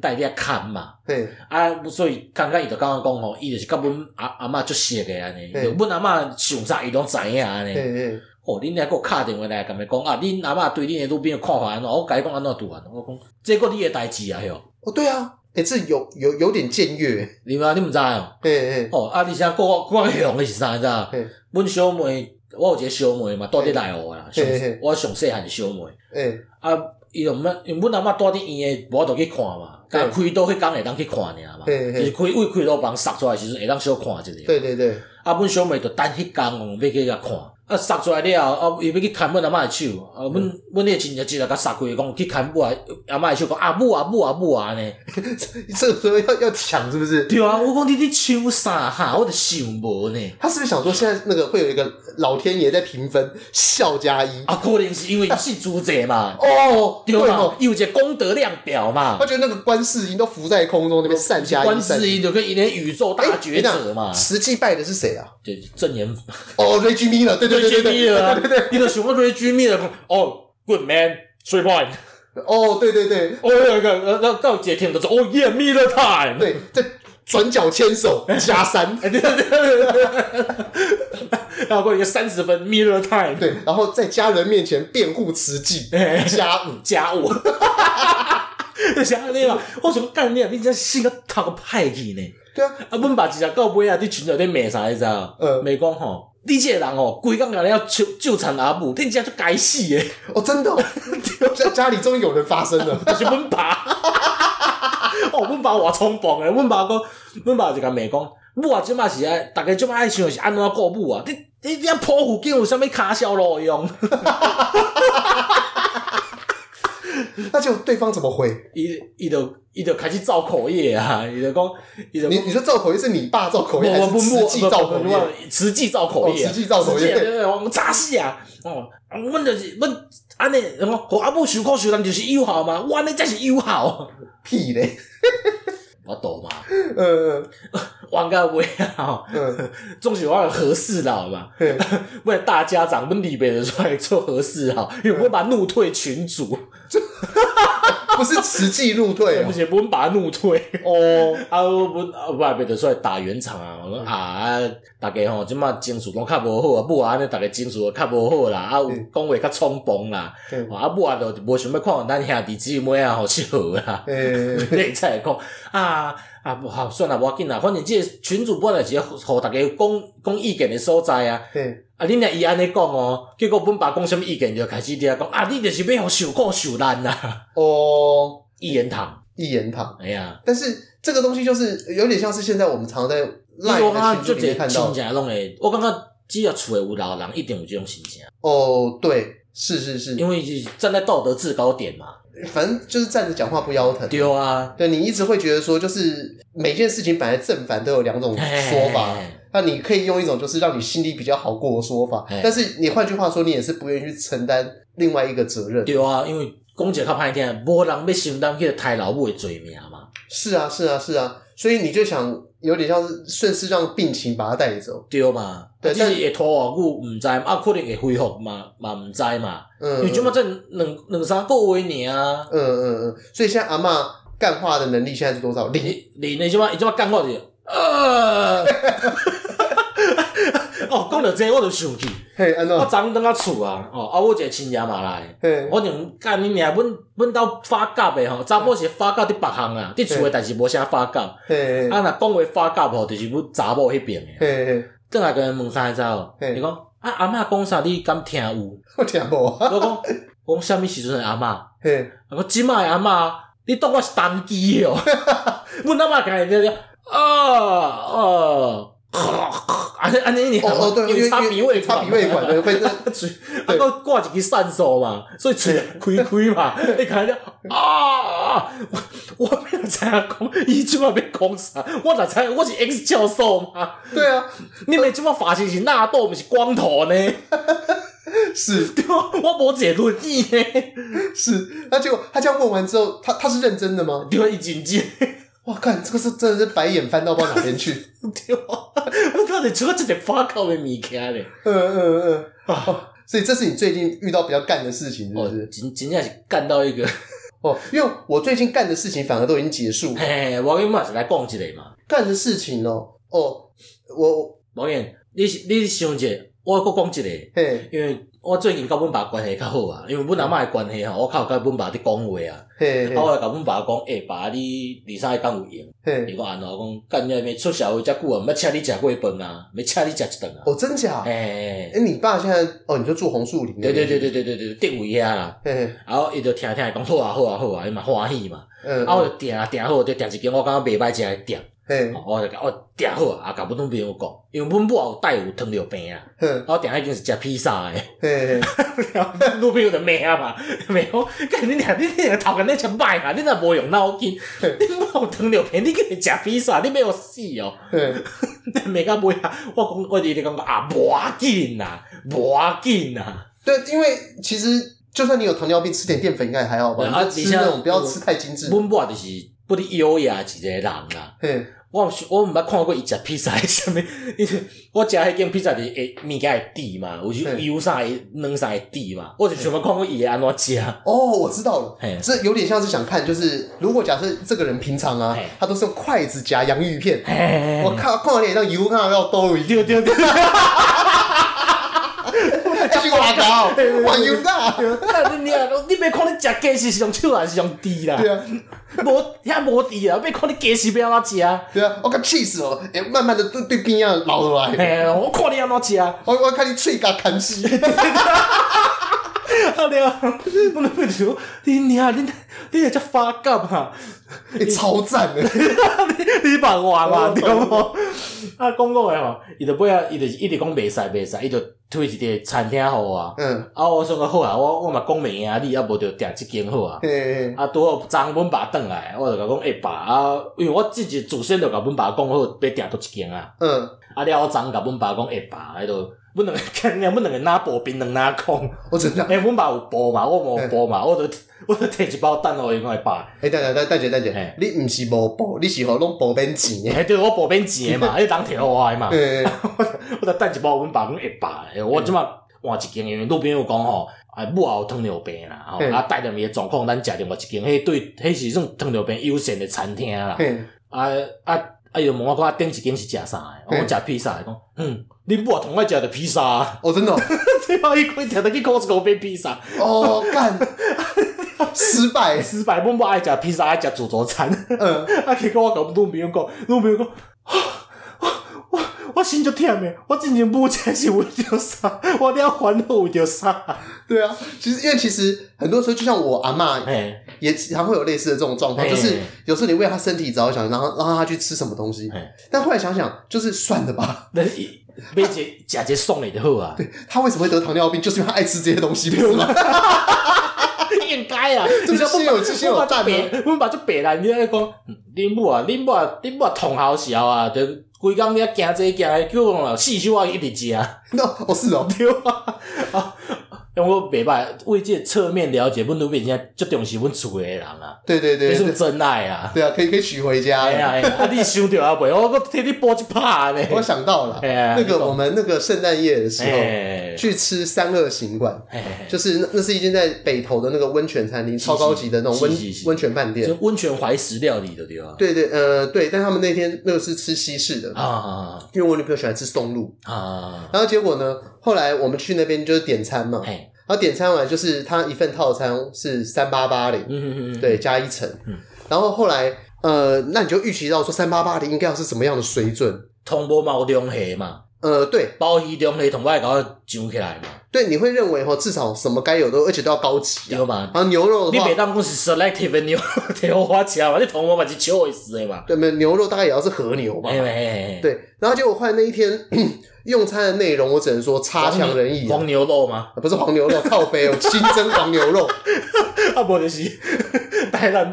带伊遐看嘛，啊，所以刚刚伊就刚刚讲吼，伊就是甲阮阿阿嬷足熟个安尼，阮阿嬷上早伊拢知影安尼。哦，恁还阁敲电话来甲伊讲啊，恁阿嬷对恁的路边看法安怎？我甲伊讲安怎拄安？我讲这个你的代志啊，哟。哦，对啊，诶，这有有有点僭越，你嘛你毋知哦？嘿嘿。哦，啊，而且阁阁响的是啥？你知影？阮小妹，我有一个小妹嘛，住伫内湖啦，我上细汉小妹。诶，啊。伊就毋捌，因为阮阿嬷住伫医院，无法度去看嘛。甲开刀迄工会当去看尔嘛。就是开胃开刀房杀出来时阵，会当小看一下。对对对。啊，阮小妹就等迄工哦，要去甲看。啊，杀出来了后，啊，伊要去牵阮阿嬷诶手。啊，阮阮迄个亲戚直来甲杀开，讲去牵母啊阿嬷诶手，讲啊母啊母啊母啊安尼。这个时候要要抢是不是？对啊，我讲你你抢啥哈？我都想无呢。他是不是想说，现在那个会有一个老天爷在评分，孝加一？啊，可能是因为伊是主者嘛。哦，对嘛，有一个功德量表嘛。他觉得那个观世音都浮在空中那边善加一。观世音就跟一连宇宙大觉者嘛。实际拜的是谁啊？对，正言。哦，Reggie Miller，对对。对对对，你的什么瑞居密的哦，Good man，three point。哦，对对对，哦，那个，那那到接听的时候，哦，Yeah，Miller time。对，在转角牵手加三，对对对然后过一个三十分，Miller time。对，然后在家人面前辩护慈济，加五加五。就像那个，我想干你啊，你这是个讨个派去呢？对啊，啊，阮爸其实到尾啊，你群里在骂啥意思啊？呃，骂讲吼。你这个人哦，规工人要救救产阿母，你家就该死诶！哦，真的，家家里终于有人发声了，就是阮爸。哦，阮爸我冲动诶，阮爸讲，阮爸就甲骂讲，母啊，即马是爱，逐个即马爱想是安怎顾母啊？你你这剖腹镜有啥物卡销路用？那就对方怎么回？伊伊就伊就开始造口业啊！伊就讲，伊就你你说造口业是你爸造口业，还是慈济造口业？慈济造口业，慈济造口业，对对，我们诈死啊！哦，阮就是阮安尼，什么和阿母受苦受难就是友好嘛？我安尼才是友好，屁咧！我懂嘛？嗯，玩个尾啊！总是我有和事佬嘛？为了大家长，阮李北的出来做合适佬，因为我把怒退群组。不是实际怒退，不是，不能把他怒退哦。啊，我不，外边就出来打圆场啊！我说啊，大家吼，即马情绪拢较无好啊，母啊，安尼大家情绪都较无好啦，啊，讲话较冲动啦，啊，母啊，就无想要看咱兄弟姊妹啊，好笑啦。你才讲啊啊，不好，算了，无要紧啦，反正这个群主本来是互大家讲讲意见的所在啊。啊！你若伊安尼讲哦，结果阮爸讲什么意见就开始伫遐讲啊！你就是要互受苦受难呐！哦，一言堂，一言堂。哎呀，但是这个东西就是有点像是现在我们常在赖的群组里面看到。我感觉只要厝里有老人，一定有这种心情。哦，对，是是是，因为站在道德制高点嘛。反正就是站着讲话不腰疼。对啊，对，你一直会觉得说，就是每件事情本来正反都有两种说法，那你可以用一种就是让你心里比较好过的说法，但是你换句话说，你也是不愿意去承担另外一个责任。对啊，因为公姐较歹听，无人要承担迄个抬老母的罪名嘛。是啊，是啊，是啊，所以你就想。有点像是顺势让病情把它带走，对嘛？对，但是会拖偌久唔知，啊，可能会恢复嘛，嘛唔知嘛。嗯，因为即马才两两三个月尔啊。嗯嗯嗯，所以现在阿嬷干话的能力现在是多少？零零，你即马，你即马干话是啊。哦，讲到这个，我就想起，我昨昏当到厝啊，哦，啊，我一个亲戚嘛来，我就干你娘，阮阮兜发夹的吼，查某是发夹伫别项啊，伫厝的代志无啥发夹，啊，若讲话发夹吼，就是阮查某迄边的，转来跟问啥个哦，伊讲啊，阿嬷讲啥，你敢听有？我听无啊，我讲，我讲啥物时阵的阿嬷？我即摆的阿嬷，你当我是单机哦？阮阿嬷讲的咩？啊啊！啊，安尼你哦因为插鼻胃插鼻胃管的会 那嘴，啊个挂一支扇手嘛，所以嘴开开嘛，你看下啊，我我没有知影讲，伊即马要讲啥？我哪知我是 X 教授嘛？对啊，你们即马发型是纳豆，不是光头呢？是，对啊，我无解论意呢。是，那结果他这样问完之后，他他是认真的吗？对啊，一紧接。哇，看这个是真的是白眼翻到不知道哪边去，对啊，我到底做这点发靠的物件嘞？嗯嗯嗯啊，所以这是你最近遇到比较干的事情，是不是？真真正是干到一个 哦，因为我最近干的事情反而都已经结束。嘿，我跟马子来逛一个嘛，干的事情哦，哦，我王燕，你你想一下，我搁讲一个，嘿，因为。我最近甲阮爸关系较好啊，因为阮阿嬷诶关系吼，我较有甲阮爸伫讲话啊。啊，我会甲阮爸讲，诶，爸，你二三个敢有闲？伊讲安怎讲？干你咪出社会遮久啊，毋捌请你食过饭啊，要请你食一顿啊。哦，真假？诶，诶，你爸现在哦，你就住红树林？对对对对对对对，定位遐啦。然后伊就听听伊讲好啊好啊好啊，伊嘛欢喜嘛。嗯。啊，我就订订好，就订一间我感觉袂歹食诶店。嘿，我就讲我订好啊，啊，甲阮女朋友讲，因为阮某有带有糖尿病啊，我订已经是食披萨诶，嘿，女朋友就骂啊嘛，骂我，干你娘，你你个头壳你真歹啊，你若无用脑筋，你某有糖尿病，你叫伊食披萨，你要死哦，骂到尾啊，我讲我直直讲啊，无要紧呐，无要紧呐，对，因为其实就算你有糖尿病，吃点淀粉应该还好吧，啊，吃那种不要吃太精致，阮母就是不哩优雅一个人啦。我我毋捌看过伊食披萨诶，啥物？我食迄间披萨是诶物件会滴嘛，有时油啥会软啥会滴嘛，我就想要看过伊会安怎食。哦，我知道了，这有点像是想看，就是如果假设这个人平常啊，他都是用筷子夹洋芋片，我看看到脸上油看到要多一丢丢丢。继续挖高，挖油大。你你你别看你食鸡翅是用手还是用滴啦？对啊，无遐无滴啊！别看你鸡翅要安怎食啊？对啊，我甲气死哦！哎，慢慢的对对边啊流落来。哎，我看你安怎食啊？我我看你喙甲砍死。啊对啊，我那边就你娘你你也叫发干嘛？你超赞的，你你把我嘛对不？啊，讲讲诶吼，伊就尾啊，伊就一直讲袂使袂使，伊就推一个餐厅互我。嗯。啊，我说个好啊，我我嘛讲明啊，你啊无着订一间好啊。嘿啊，拄好昨阮爸转来，我就甲讲，诶爸啊，因为我自己祖先就甲阮爸讲好，要订倒一间啊。嗯。啊，了我昨甲阮爸讲，诶爸，迄个。不能看，你不能拿薄冰，能拿空。我真正，哎，阮爸有薄嘛，我无薄嘛，我就 我就摕一包蛋互伊，我来包。诶，等下等等者等者，你毋是无薄，你是互拢薄边钱。哎，对，我薄边钱嘛，迄当摕互我嘛。我我就等一包阮爸讲会包，我即马换一间，因为路边有讲吼，啊，母后有糖尿病啦，吼，啊，带着伊诶状况，咱食另外一间，迄对，迄是种糖尿病优先的餐厅啦。啊啊啊！伊就问我讲，顶一间是食啥诶？我食披萨，伊讲，嗯。恁母同我食着披萨，哦，真的，最后一回条得去 Costco 买披萨，哦，干，失败，失败，阮母爱食披萨，爱食自助餐，嗯，啊，结果我甲阮女朋友讲，女朋友讲，我我我心就痛诶，我真正母亲是为着啥？我了烦恼为着啥？对啊，其实因为其实很多时候，就像我阿嬷，也常会有类似的这种状况，就是有时候你为他身体着想，然后让他去吃什么东西，但后来想想，就是算了吧。买一假姐送你就好啊。对，他为什么会得糖尿病？就是因为他爱吃这些东西，对吗？应该啊，这是先有之先有蛋的。我们把这白烂你来讲，恁母啊，恁母啊，恁母啊，同好笑啊，就规工你啊，行这行，叫我四手啊一直食。那 哦是哦，对啊。因为我袂歹，为这侧面了解，阮女朋友最重视阮厝诶人啊。对对对，这是真爱啊。对啊，可以可以娶回家。哎呀哎呀，啊你想到啊未？我我替你搏一拍呢。我想到了，那个我们那个圣诞夜的时候去吃三二行馆，就是那那是一间在北投的那个温泉餐厅，超高级的那种温温泉饭店，温泉怀石料理的地方。对对呃对，但他们那天那个是吃西式的啊，因为我女朋友喜欢吃松露啊，然后结果呢？后来我们去那边就是点餐嘛，然后点餐完就是他一份套餐是三八八零，对，加一层。然后后来呃，那你就预期到说三八八零应该要是什么样的水准？通波毛中黑嘛，呃，对，鲍鱼中虾同外搞揪起来嘛。对，你会认为齁，至少什么该有的，而且都要高级，对嘛？然后牛肉的话，你每当公是 selective 牛挺花钱嘛，你同我嘛是 choice 的嘛？对，没有牛肉大概也要是和牛嘛。对，然后结果后来那一天。用餐的内容，我只能说差强人意。黄牛肉吗？不是黄牛肉，靠背哦，清蒸黄牛肉。啊，不就是 带了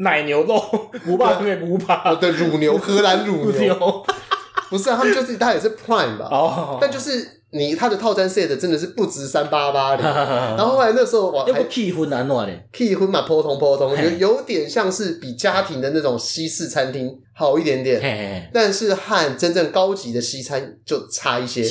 奶牛肉，五八对五八对乳牛，荷兰乳牛。不是啊，他们就是他也是 Prime 吧？哦，但就是。你他的套餐 set 真的是不值三八八的，然后后来那时候我还气婚难暖嘞，气婚嘛普通普通，有有点像是比家庭的那种西式餐厅好一点点，但是和真正高级的西餐就差一些，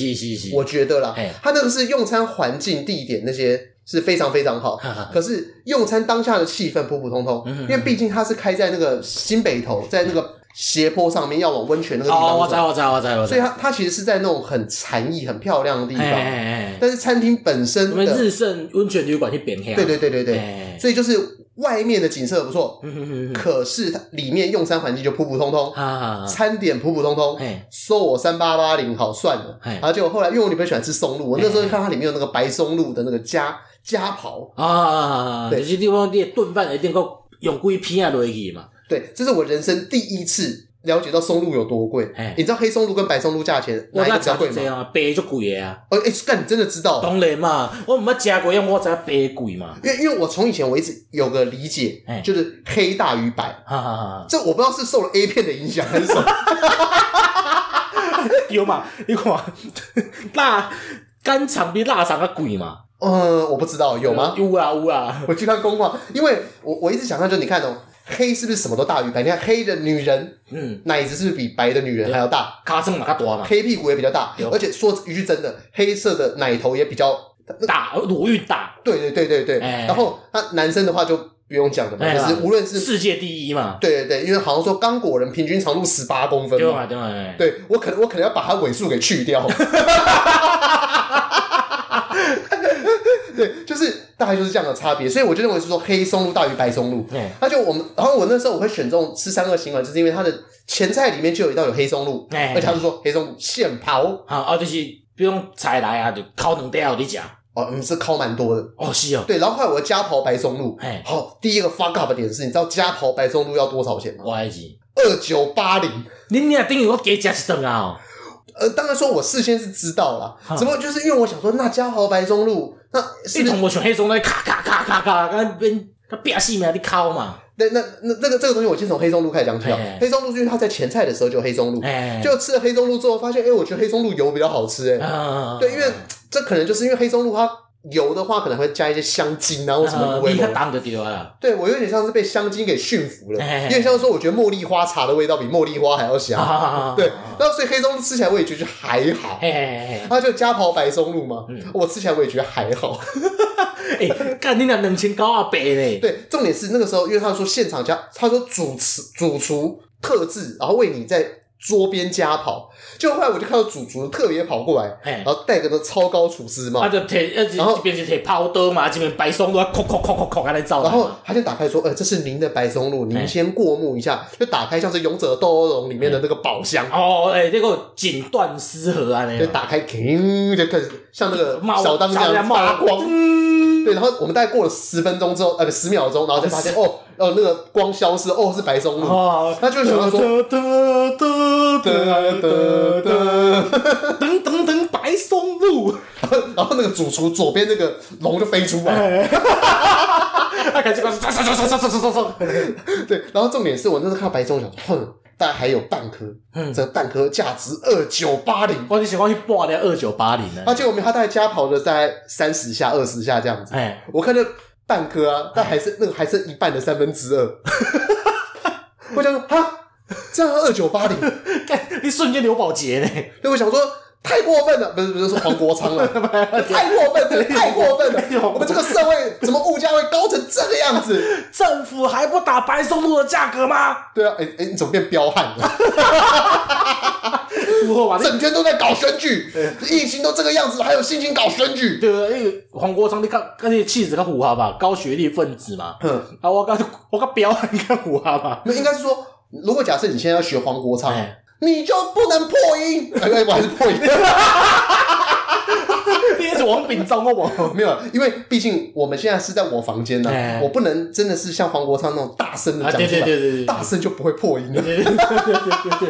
我觉得啦，他那个是用餐环境、地点那些是非常非常好，可是用餐当下的气氛普普通通，因为毕竟它是开在那个新北投，在那个。斜坡上面要往温泉那个地方走，我知我知我知我知。所以它它其实是在那种很禅意、很漂亮的地方。但是餐厅本身，我们日盛温泉旅馆去扁黑。对对对对对。所以就是外面的景色不错，可是它里面用餐环境就普普通通，餐点普普通通。收我三八八零好算了。然后结果后来，因为我女朋友喜欢吃松露，我那时候看它里面有那个白松露的那个家家袍啊，对，这些地方你炖饭一定够用几片啊落去嘛。对，这是我人生第一次了解到松露有多贵。你知道黑松露跟白松露价钱哪一个比较贵吗？白就贵啊！哦，哎，干，你真的知道？当然嘛，我没加过，因为我白贵嘛。因为因为我从以前我一直有个理解，就是黑大于白。哈哈哈！这我不知道是受了 A 片的影响还是什么。有嘛？你看，腊肝肠比腊肠还贵嘛？嗯，我不知道有吗？有啊有啊！我去看公话，因为我我一直想象，就你看哦。黑是不是什么都大于白？你看黑的女人，嗯，奶子是不是比白的女人还要大？卡这么大嘛？黑屁股也比较大，而且说一句真的，黑色的奶头也比较大，乳晕大。对对对对对。然后那男生的话就不用讲了嘛，就是无论是世界第一嘛。对对对，因为好像说刚果人平均长度十八公分嘛。对对对。我可能我可能要把它尾数给去掉。对，就是大概就是这样的差别，所以我就认为是说黑松露大于白松露。嗯，那就我们，然后我那时候我会选这种吃三个行馆，就是因为它的前菜里面就有一道有黑松露，而且他就说黑松露现刨，啊哦，就是不用菜来啊，就烤两条你讲。哦，嗯，是烤蛮多的。哦，是哦。对，然后后来我加刨白松露，哎，好，第一个 fuck up 的点是，你知道加刨白松露要多少钱吗？我还是二九八零。你你等于我给加一顿啊？呃，当然说我事先是知道了，只不过就是因为我想说，那嘉豪白松露。那是同我选黑松露，咔咔咔咔咔，那边他变细嘛，你敲嘛。那，那那那个这个东西，我先从黑松露开始讲起啊。黑松露是因为它在前菜的时候就黑松露，就吃了黑松露之后，发现哎，我觉得黑松露油比较好吃哎。对，因为这可能就是因为黑松露它。油的话可能会加一些香精啊，或什么味。你看当的丢了。对，我有点像是被香精给驯服了，有点像说我觉得茉莉花茶的味道比茉莉花还要香。对，然后所以黑松露吃起来我也觉得还好。然后就加刨白松露嘛，我吃起来我也觉得还好。哎，干你俩冷清高啊，白嘞。对，重点是那个时候，因为他说现场加，他说主持主厨特制，然后为你在。桌边加跑，就后来我就看到主厨特别跑过来，然后戴个那超高厨师帽，他就铁，然后这边是提泡刀嘛，这边白松露，扣扣扣扣扣，来照。然后他就打开说：“呃，这是您的白松露，您先过目一下。”就打开像是《勇者斗恶龙》里面的那个宝箱。哦，哎，这个锦缎丝盒啊，就打开，就开始像那个小当家发光。对，然后我们大概过了十分钟之后，呃，十秒钟，然后才发现 哦，呃，那个光消失，哦，是白松露。他就想说，噔噔噔，白松露。然后然后那个主厨左边那个龙就飞出来。他赶紧说，对，然后重点是我那时候看白松露，想，哼。大概还有半颗，嗯，这半颗价值二九八零，我你喜欢去挂掉二九八零呢？而且我们他大概加跑的在三十下、二十下这样子，哎，我看到半颗啊，但还是那个还剩一半的三分之二，我想说哈。这样二九八零，一瞬间刘宝杰呢？所以我想说，太过分了，不是不是，是黄国昌了，太过分了，太过分了！我们这个社会怎么物价会高成这个样子？政府还不打白松露的价格吗？对啊，哎哎，你怎么变彪悍了？整天都在搞选举，疫情都这个样子，还有心情搞选举？对啊，因为黄国昌你看，看那些气质，跟虎哈吧，高学历分子嘛。嗯，啊，我刚我刚彪悍，你看虎哈吧？那应该是说。如果假设你现在要学黄国昌，你就不能破音。哎，我还是破音。你是王炳忠吗？我没有，因为毕竟我们现在是在我房间呢，我不能真的是像黄国昌那种大声的讲出来，对对对，大声就不会破音了。对对对对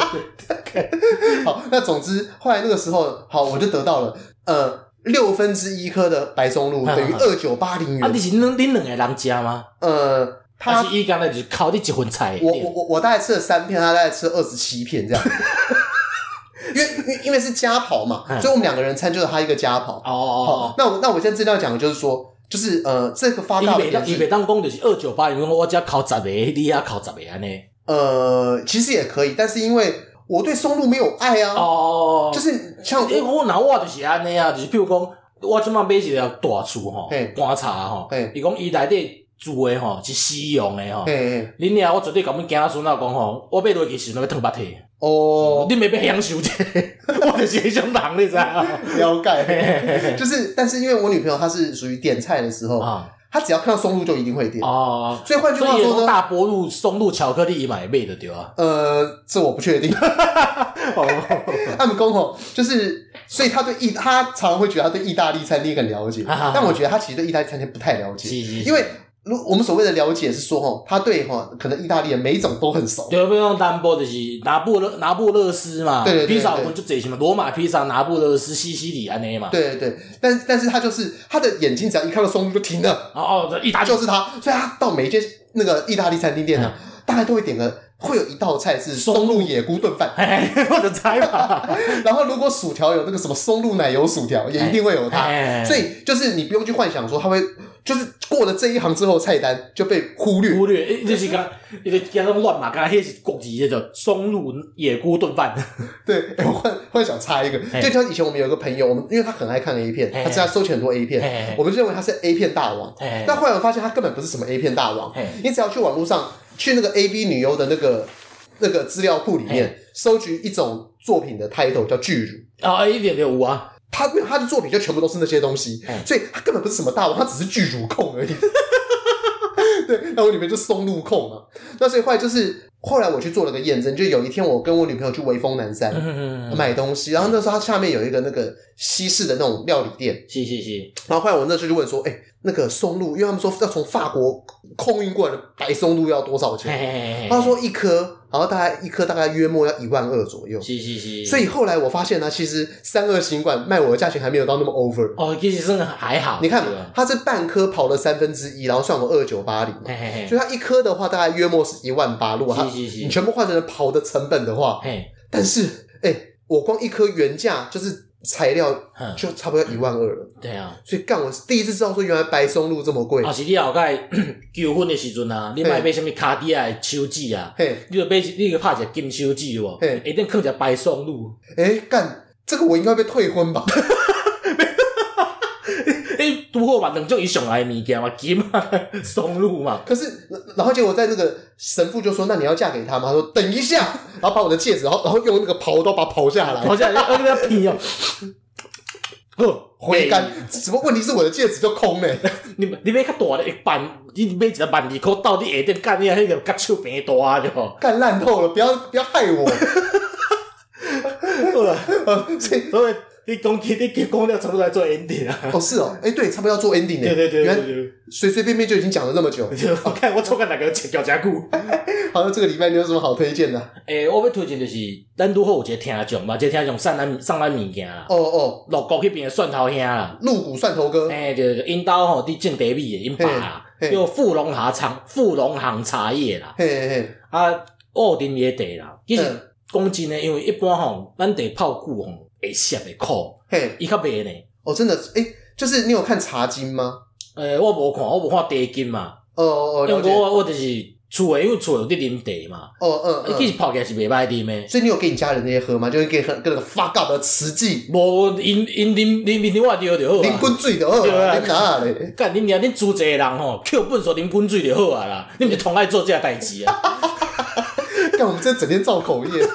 对。好，那总之后来那个时候，好，我就得到了呃六分之一颗的白松露等于二九八零元。啊，你是恁恁两个人家吗？呃。他是一刚才就是靠你几份菜。我我我我大概吃了三片，他大概吃了二十七片这样。因为因为是家跑嘛，所以我们两个人餐就是他一个家跑。哦哦哦。那我那我现在真的要讲的就是说，就是呃，这个发大的点是，你别当工就是二九八，因为我只要考十个，你也考十个安尼。呃，其实也可以，但是因为我对松露没有爱啊。哦。就是像诶，我拿我就是安尼啊，就是譬如讲，我今麦买一条大厨吼，观察吼，伊讲伊内底。煮的吼是西洋的吼，恁娘我绝对甲阮囝孙仔讲吼，我买落去时阵要烫白体。哦，你没被享受者，我就是这种人，你知道吗？了解，就是，但是因为我女朋友她是属于点菜的时候，她只要看到松露就一定会点。哦，所以换句话说呢，大波露松露巧克力一买买的对啊？呃，这我不确定。哦，他们讲吼，就是，所以他对意，他常常会觉得他对意大利餐厅很了解，但我觉得他其实对意大利餐厅不太了解，因为。如我们所谓的了解是说，哈，他对哈，可能意大利的每一种都很熟。对，比如说单波的是拿布勒拿布勒斯嘛，对对对，披萨我们就这些嘛，罗马披萨、拿布勒斯、西西里安那嘛。对对对，但但是他就是他的眼睛只要一看到松露就停了。哦哦，意大利就是他，所以他到每一间那个意大利餐厅店呢，大概都会点个。会有一道菜是松露野菇炖饭，我的猜吧。然后如果薯条有那个什么松露奶油薯条，也一定会有它。所以就是你不用去幻想说它会，就是过了这一行之后，菜单就被忽略。忽略，就是刚一个刚刚乱码，刚刚那是国际的松露野菇炖饭。对，我幻幻想插一个，就像以前我们有一个朋友，我们因为他很爱看 A 片，他在收集很多 A 片，我们就认为他是 A 片大王。但后来我发现他根本不是什么 A 片大王，你只要去网络上。去那个 AV 女优的那个那个资料库里面，收集一种作品的 title 叫巨乳。啊，一点点无啊，他他的作品就全部都是那些东西，所以他根本不是什么大王，他只是巨乳控而已。对，那我里面就松露控嘛，那所以后来就是后来我去做了个验证，就有一天我跟我女朋友去微风南山买东西，然后那时候它下面有一个那个西式的那种料理店，是是是，然后后来我那时候就问说，哎。那个松露，因为他们说要从法国空运过来的白松露要多少钱？嘿嘿嘿，他说一颗，然后大概一颗大概约莫要一万二左右。是是是。所以后来我发现呢，其实三二行馆卖我的价钱还没有到那么 over。哦，其实真的还好。你看，它是半颗跑了三分之一，然后算我二九八零。所以它一颗的话，大概约莫是一万八。如果它你全部换成跑的成本的话，但是哎、欸，我光一颗原价就是。材料就差不多一万二了，对啊，所以干我第一次知道说原来白松露这么贵。啊，是你后盖 求婚的时阵啊，你买买什么卡地亚的手指啊，嘿你就买你就拍一个金手指哦，一定放一个白松露。诶干这个我应该被退婚吧？诶拄好嘛，两种以上来的物件嘛，金嘛，松露嘛。可是，然后结果在那个神父就说：“那你要嫁给他吗？”他说：“等一下。”然后把我的戒指，然后然后用那个刨刀把它刨下来，刨下来，然后给他劈哦。呵，回甘。什么问题是我的戒指就空嘞？你你买较大的一半，你买一个万二块，到底下点干？你啊那个甲手变大就好，干烂透了！不要不要害我。好了，所以。你讲起你结讲了，差不多要做 ending 啊？哦，是哦，哎，对，差不多要做 ending 的。对对对，原来随随便便就已经讲了那么久。我看我错看哪个脚夹裤。好，像这个礼拜你有什么好推荐的？诶，我要推荐就是咱拄好有一个听众嘛，这个听众送咱送咱物件啦。哦哦，鹿谷迄边的蒜头兄啦，鹿谷蒜头哥。诶，对对对，因兜吼伫种茶米的，因爸啦，叫富隆茶厂富隆行茶叶啦。嘿嘿嘿，啊，我啉伊的茶啦，其实讲真的，因为一般吼，咱茶泡久吼。会涩会苦，嘿，伊较袂呢。哦，真的，诶，就是你有看茶经吗？诶，我无看，我无看茶经嘛。哦哦，因为我我就是厝诶，因为厝有伫啉茶嘛。哦嗯，伊其实泡起来是袂歹啉诶。所以你有给你家人那些喝吗？就是给跟那个发酵的瓷器。无，因因啉啉啉我着就好。啉滚水就好。对啊。啉哪咧？干恁娘，恁租一个人吼，扣本数啉滚水就好啊啦。你毋是同爱做这代志啊？干我们这整天造口业。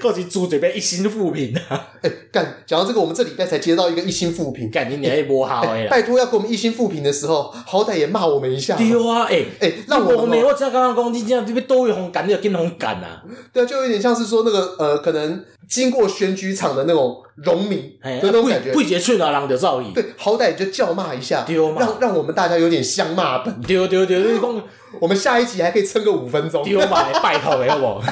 过去租这边一星负评啊！哎，干，讲到这个，我们这礼拜才接到一个一星负评，干你你一波好哎！拜托要给我们一星负评的时候，好歹也骂我们一下。对啊，哎哎，让我们我只刚刚讲你这样这边都有红干，你有跟红感啊！对啊，就有点像是说那个呃，可能经过选举场的那种农民的那种感觉，不接去哪让的造诣。对，好歹就叫骂一下，让让我们大家有点相骂本。丢丢丢，你讲我们下一集还可以撑个五分钟。丢嘛，拜托了，好不？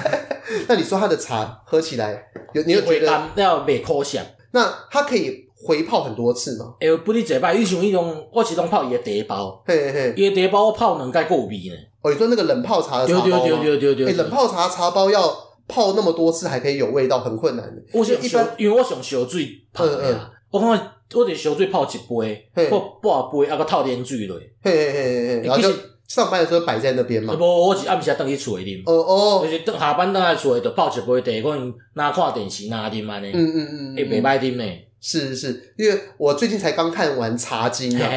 那你说他的茶喝起来有你有觉得要袂苦涩？那它可以回泡很多次吗？哎，不你这摆，你像迄种我是拢泡伊的茶包，嘿嘿，伊的茶包我泡两盖够味呢。哦，你说那个冷泡茶的茶包吗？对对对对对。哎，冷泡茶茶包要泡那么多次还可以有味道，很困难的。我是一般，因为我用烧水泡的啊。我看我得烧水泡一杯，或半杯，啊个透点水落。嘿嘿嘿嘿，然后就。上班的时候摆在那边嘛？无，我是暗时啊，等去厝里啉。哦哦，就是等下班等来厝里，就泡一杯茶，可能哪看电视哪啉安尼。嗯嗯嗯，诶，袂歹啉呢。是是是，因为我最近才刚看完《茶经》啊。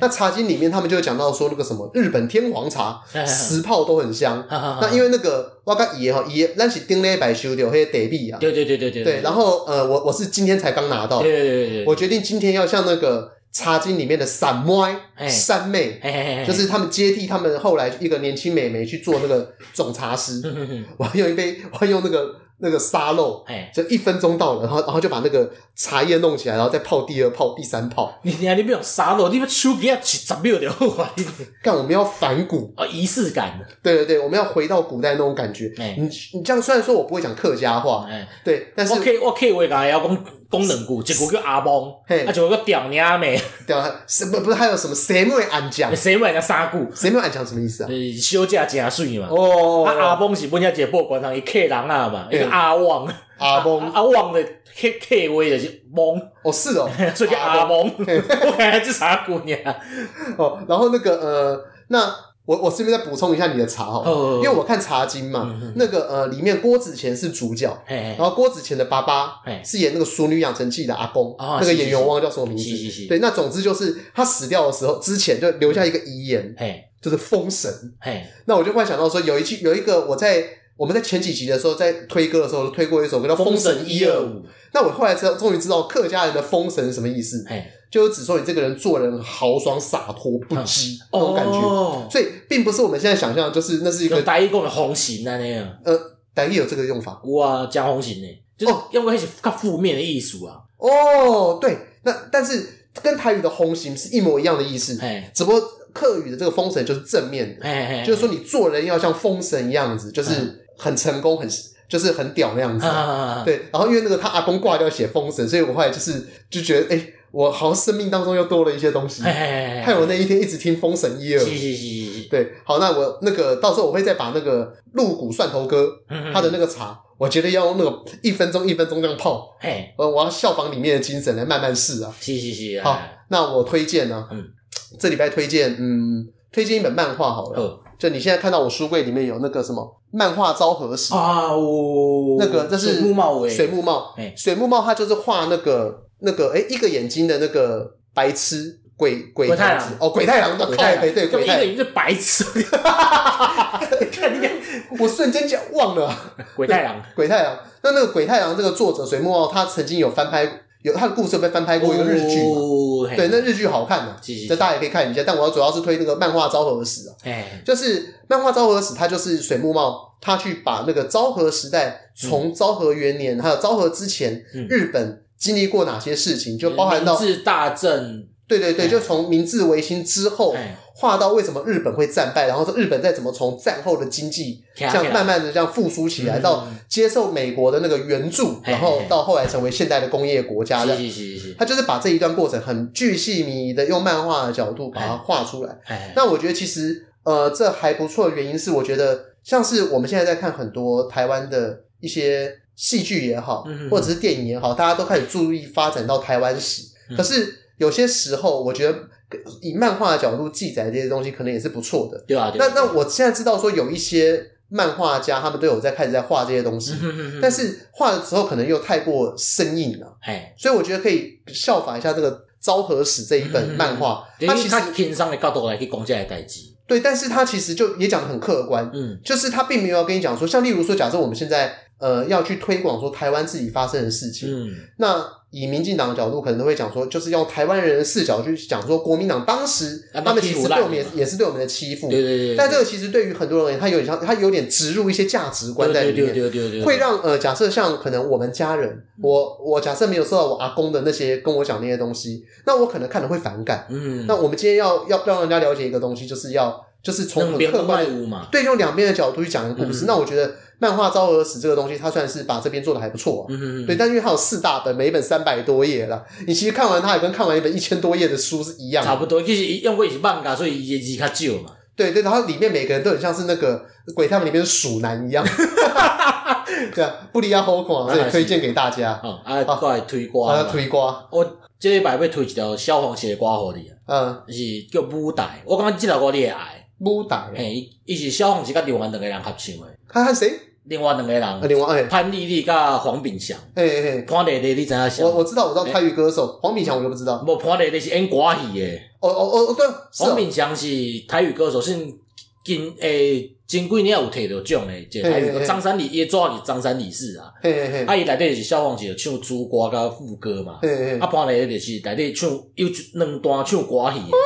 那《茶经》里面他们就讲到说那个什么日本天皇茶，十泡都很香。那因为那个我甲爷哈爷，那是顶礼拜收到迄个茶米啊。对对对对对。对，然后呃，我我是今天才刚拿到。对对对对。我决定今天要像那个。茶经里面的三妹，三妹，就是他们接替他们后来一个年轻美眉去做那个总茶师。我要用一杯，我要用那个那个沙漏，就一分钟到了，然后然后就把那个茶叶弄起来，然后再泡第二泡、第三泡。你你你不用沙漏，你们手给他七十秒就好啊！干，我们要反古啊，仪式感。对对对，我们要回到古代那种感觉。你你这样虽然说我不会讲客家话，对，但是我可以我可以我讲要讲。功能股，一个叫阿蒙，啊，就个屌娘妹，屌什不不是还有什么谁妹安讲？谁妹安三股？谁妹安讲什么意思啊？休假加税嘛。哦，啊阿蒙是本家一个报关上伊客人啊嘛，一个阿旺，阿蒙 阿旺的客客位就是蒙。哦，是哦，所以叫阿蒙。我感觉是啥姑娘？哦，然后那个呃，那。我我顺便再补充一下你的茶哈，因为我看茶经嘛，那个呃里面郭子乾是主角，然后郭子乾的爸爸是演那个《俗女养成记》的阿公，那个演员我忘了叫什么名字，对，那总之就是他死掉的时候之前就留下一个遗言，就是封神，那我就会想到说有一句有一个我在我们在前几集的时候在推歌的时候推过一首歌叫《封神一二五》，那我后来知道终于知道客家人的封神是什么意思。就是只说你这个人做人豪爽洒脱不羁那种感觉，所以并不是我们现在想象，就是那是一个台语讲的风行啊那样。呃，台语有这个用法，哇，讲风行呢，就是因为是较负面的意思啊。哦，对，那但是跟台语的风行是一模一样的意思，只不过客语的这个封神就是正面的，就是说你做人要像封神一样子，就是很成功，很就是很屌那样子。对，然后因为那个他阿公挂掉写封神，所以我后来就是就觉得哎。我好像生命当中又多了一些东西，害我那一天一直听《封神一二》。对，好，那我那个到时候我会再把那个鹿骨蒜头哥他的那个茶，我觉得要用那个一分钟一分钟这样泡。嘿，呃，我要效仿里面的精神来慢慢试啊。是是是。好，那我推荐呢，嗯，这礼拜推荐，嗯，推荐一本漫画好了。就你现在看到我书柜里面有那个什么漫画昭和史啊，那个这是水木茂，水木茂，水木茂他就是画那个。那个哎，一个眼睛的那个白痴鬼鬼太郎。哦，鬼太郎的太对对，鬼太郎。是白痴，看你看，我瞬间就忘了。鬼太郎，鬼太郎。那那个鬼太郎这个作者水木茂，他曾经有翻拍，有他的故事被翻拍过一个日剧嘛？对，那日剧好看的，这大家也可以看一下。但我要主要是推那个漫画昭和史啊，就是漫画昭和史，它就是水木茂他去把那个昭和时代，从昭和元年还有昭和之前日本。经历过哪些事情，就包含到明治大正。对对对，就从明治维新之后画到为什么日本会战败，然后说日本再怎么从战后的经济这样慢慢的这样复苏起来，到接受美国的那个援助，然后到后来成为现代的工业国家的，他就是把这一段过程很巨细靡遗的用漫画的角度把它画出来。那我觉得其实呃这还不错的原因是，我觉得像是我们现在在看很多台湾的一些戏剧也好，或者是电影也好，大家都开始注意发展到台湾史，可是。有些时候，我觉得以漫画的角度记载这些东西，可能也是不错的。对啊，对啊。那那我现在知道说，有一些漫画家，他们都有在开始在画这些东西，但是画的时候可能又太过生硬了。哎，所以我觉得可以效仿一下这个《昭和史》这一本漫画，它其实天上的角度来去讲这些代志。对，但是它其实就也讲的很客观。嗯，就是他并没有要跟你讲说，像例如说，假设我们现在呃要去推广说台湾自己发生的事情，嗯，那。以民进党的角度，可能都会讲说，就是用台湾人的视角去讲说，国民党当时他们其实对我们也也是对我们的欺负。对对对。但这个其实对于很多人而言，他有点像，他有点植入一些价值观在里面，对对对会让呃，假设像可能我们家人，我我假设没有受到我阿公的那些跟我讲那些东西，那我可能看了会反感。嗯。那我们今天要要让人家了解一个东西，就是要就是从很客观的，对，用两边的角度去讲一个故事。那我觉得。漫画《昭和史》这个东西，它算是把这边做的还不错，啊，嗯哼嗯，对。但因为它有四大本，每一本三百多页了，你其实看完它也跟看完一本一千多页的书是一样。差不多，其实因为是漫画，所以也字较少嘛。对对，然后里面每个人都很像是那个鬼他们里面的鼠男一样，对啊，不离啊好看，所以推荐给大家。嗯，啊，过来推瓜，啊，推瓜。我这礼拜要推一条消防写的歌给你，嗯，是叫舞台。我感觉这条歌你会爱。舞台，嘿，伊是消防是甲另外两个人合唱的。看看谁？另外两个人，另外潘丽丽甲黄炳祥，哎哎哎，潘丽丽你知影想？我我知道，我知道台语歌手黄炳祥，我就不知道。不，潘丽丽是演歌戏诶。哦哦哦，对，黄炳祥是台语歌手，是今诶前几年有摕到奖的，这台语歌。张三李，伊主要是张三李四啊。嘿嘿嘿，啊伊内底是消防局唱主歌甲副歌嘛。嘿嘿，啊潘丽丽就是内底唱有两段唱歌戏的。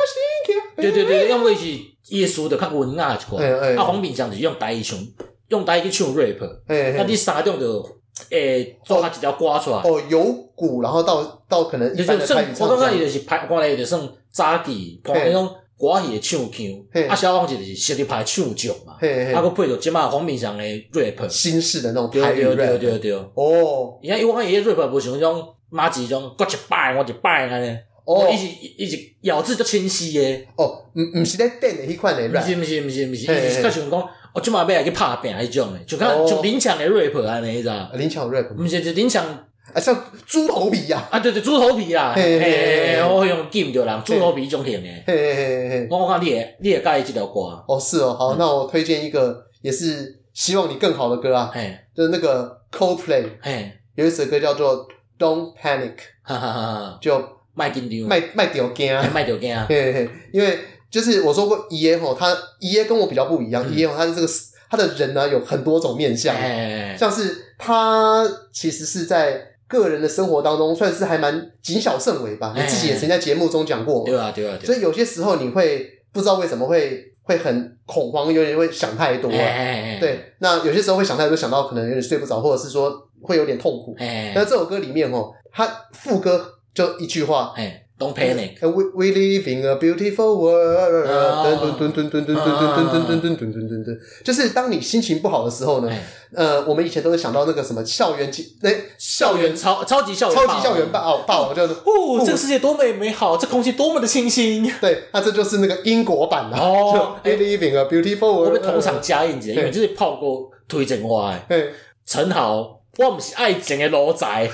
对对对，因为是伊的词着较文雅一寡。啊黄炳祥是用台语唱。用台语去唱 rap，那你三种就诶做下一条歌出来。哦，有鼓，然后到到可能一般的台语唱。我感觉伊就是拍，看来就算早期，拍那种歌戏的唱腔。啊，消防就是实力派唱将嘛。啊，佮配着即马黄炳祥的 rap，新式的那种台语 rap。对对对。哦。伊看，伊我感觉伊个 rap 无像迄种马子种，我一摆我一摆安尼。哦。伊是伊是咬字足清晰诶。哦，毋毋是咧电诶迄款诶 rap。毋是毋是毋是毋是，伊是较像讲。我即马要来去拍拼迄种诶，就看就林强诶 rap 安尼，你知道？林强 rap，毋是就林强啊，像猪头皮呀！啊，对对，猪头皮啦！嘿嘿嘿，我用记毋着人，猪头皮种型诶。嘿嘿嘿嘿，我我看你会你会介意这条歌？哦，是哦，好，那我推荐一个，也是希望你更好的歌啊，就是那个 Coldplay，有一首歌叫做 Don't Panic，哈哈哈，就卖紧张，卖卖掉惊，卖掉惊，嘿嘿，因为。就是我说过，爷爷吼，他爷爷跟我比较不一样。爷爷、嗯、他是这个他的人呢，有很多种面相，欸、像是他其实是在个人的生活当中算是还蛮谨小慎微吧。欸、你自己也曾在节目中讲过，对啊对啊。所以有些时候你会不知道为什么会会很恐慌，有点会想太多。欸、对，那有些时候会想太多，想到可能有点睡不着，或者是说会有点痛苦。欸、但是这首歌里面哦，他副歌就一句话。欸 Don't panic. We we live in a beautiful world. 噔噔噔噔噔噔噔噔噔噔噔噔噔噔，就是当你心情不好的时候呢，呃，我们以前都会想到那个什么校园级，那校园超超级校园超级校园霸霸王，就是哦，这个世界多么美好，这空气多么的清新。对，那这就是那个英国版的哦。We live in a beautiful world。我们同场加印子，因为这是泡过推荐我诶。陈豪，我不是爱情的奴才。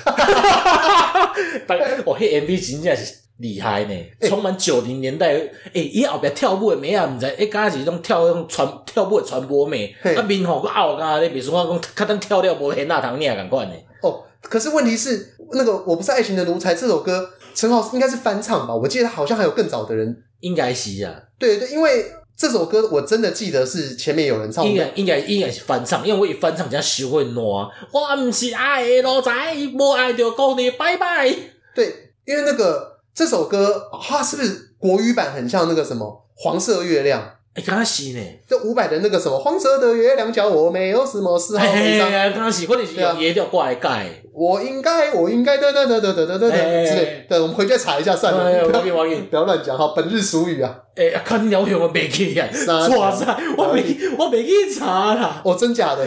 但我迄 MV 真正是。厉害呢，充满九零年代，诶、欸，伊后壁跳舞的妹啊，毋知，诶，刚开始种跳迄种传跳舞的传播妹，啊，面吼个拗啊，你比如说我讲，较等跳了无现那堂你也共款呢。哦，可是问题是，那个我不是爱情的奴才这首歌，陈豪应该是翻唱吧？我记得好像还有更早的人，应该是啊。对对，因为这首歌我真的记得是前面有人唱，应该应该应该是翻唱，因为我一翻唱，人家学会烂。我不是爱的奴才，无爱就告你拜拜。对，因为那个。这首歌，它是不是国语版很像那个什么黄色月亮？哎，刚刚是呢，这五百的那个什么黄色的月亮叫我没有什么丝毫悲伤。刚刚是，或者是也要过来改。我应该，我应该，哒哒哒哒哒哒哒之类。对，我们回去查一下算了。不要不要乱讲哈，本日俗语啊。哎，看你聊天我没去啊，哇塞，我没我没去查啦。哦，真假的？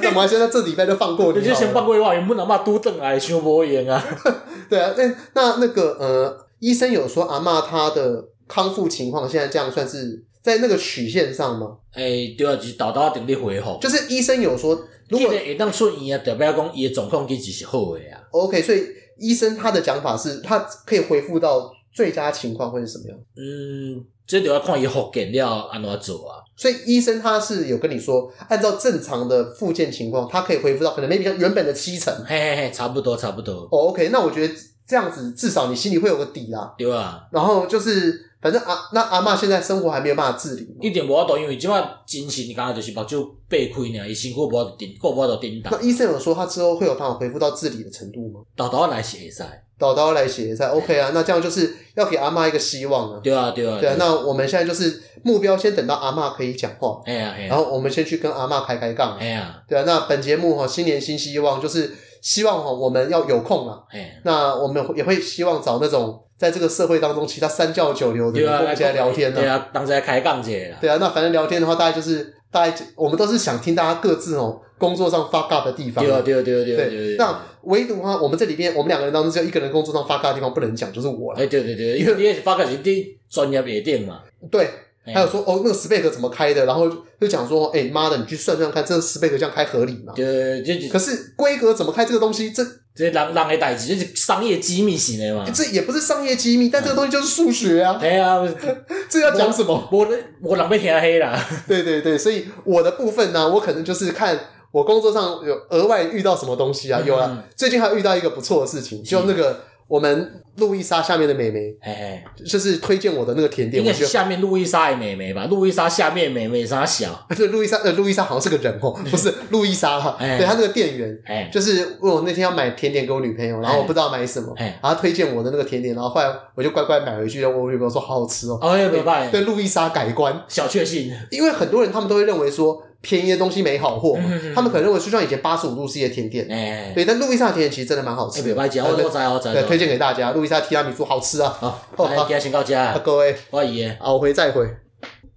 那我们现在这礼拜就放过你。就先放过的话，原本阿妈拄转来伤无闲啊。对啊，那那那个呃，医生有说阿妈她的康复情况现在这样算是。在那个曲线上吗？哎、欸，对啊，就是豆豆定力恢复。就是医生有说，如果会当出院啊，代表讲伊的状况其实是好的啊。OK，所以医生他的讲法是，他可以恢复到最佳情况会是什么样？嗯，这就要看伊复健了安怎做啊。所以医生他是有跟你说，按照正常的复健情况，他可以恢复到可能 maybe 原本的七成。嘿嘿嘿，差不多差不多。哦，OK，那我觉得这样子至少你心里会有个底啦。对啊。然后就是。反正阿那阿嬷现在生活还没有办法自理，一点无法度，因为即摆精神刚刚就是目睭掰开尔，伊辛苦无法度顶，够无法度顶打。那医生有说他之后会有办法恢复到自理的程度吗？豆豆来写赛，豆豆来写赛，OK 啊，那这样就是要给阿嬷一个希望啊。对啊，对啊，对啊。那我们现在就是目标，先等到阿嬷可以讲话，哎呀，然后我们先去跟阿嬷开开杠，哎呀，对啊。那本节目哈，新年新希望，就是希望哈，我们要有空了，哎，那我们也会希望找那种。在这个社会当中，其他三教九流的人一起来聊天呢。对啊，当时在开杠姐了。对啊，那反正聊天的话，大概就是大概我们都是想听大家各自哦工作上 fuck up 的地方。对啊，对啊，对啊，对啊。对，那唯独哈，我们这里边我们两个人当中只有一个人工作上 fuck up 的地方不能讲，就是我了。哎，对对对，因为你也是 fuck up 是第专业别店嘛。对。还有说哦，那个 spec 怎么开的？然后就讲说，哎妈的，你去算算看，这个 spec 这样开合理吗？对，就可是规格怎么开这个东西，这这人人的代志，就是商业机密型的嘛？这也不是商业机密，但这个东西就是数学啊。对啊，这要讲什么？我我人被天黑了。对对对，所以我的部分呢，我可能就是看我工作上有额外遇到什么东西啊，有啊，最近还遇到一个不错的事情，就那个。我们路易莎下面的美眉，就是推荐我的那个甜点，应该是下面路易莎的妹妹吧？路易莎下面妹妹啥小？对，路易莎呃，路易莎好像是个人哦，不是路易莎哈。对，他那个店员，就是问我那天要买甜点给我女朋友，然后我不知道买什么，然后推荐我的那个甜点，然后后来我就乖乖买回去，然后我女朋友说好好吃哦。哦，也没办法，对路易莎改观，小确幸。因为很多人他们都会认为说。便宜的东西没好货，他们可能认为就像以前八十五度 C 的甜点，对，但路易莎的甜点其实真的蛮好吃的。对，推荐给大家，路易莎提拉米苏好吃啊！好，好，今天先到这，各位，欢迎，好回再会。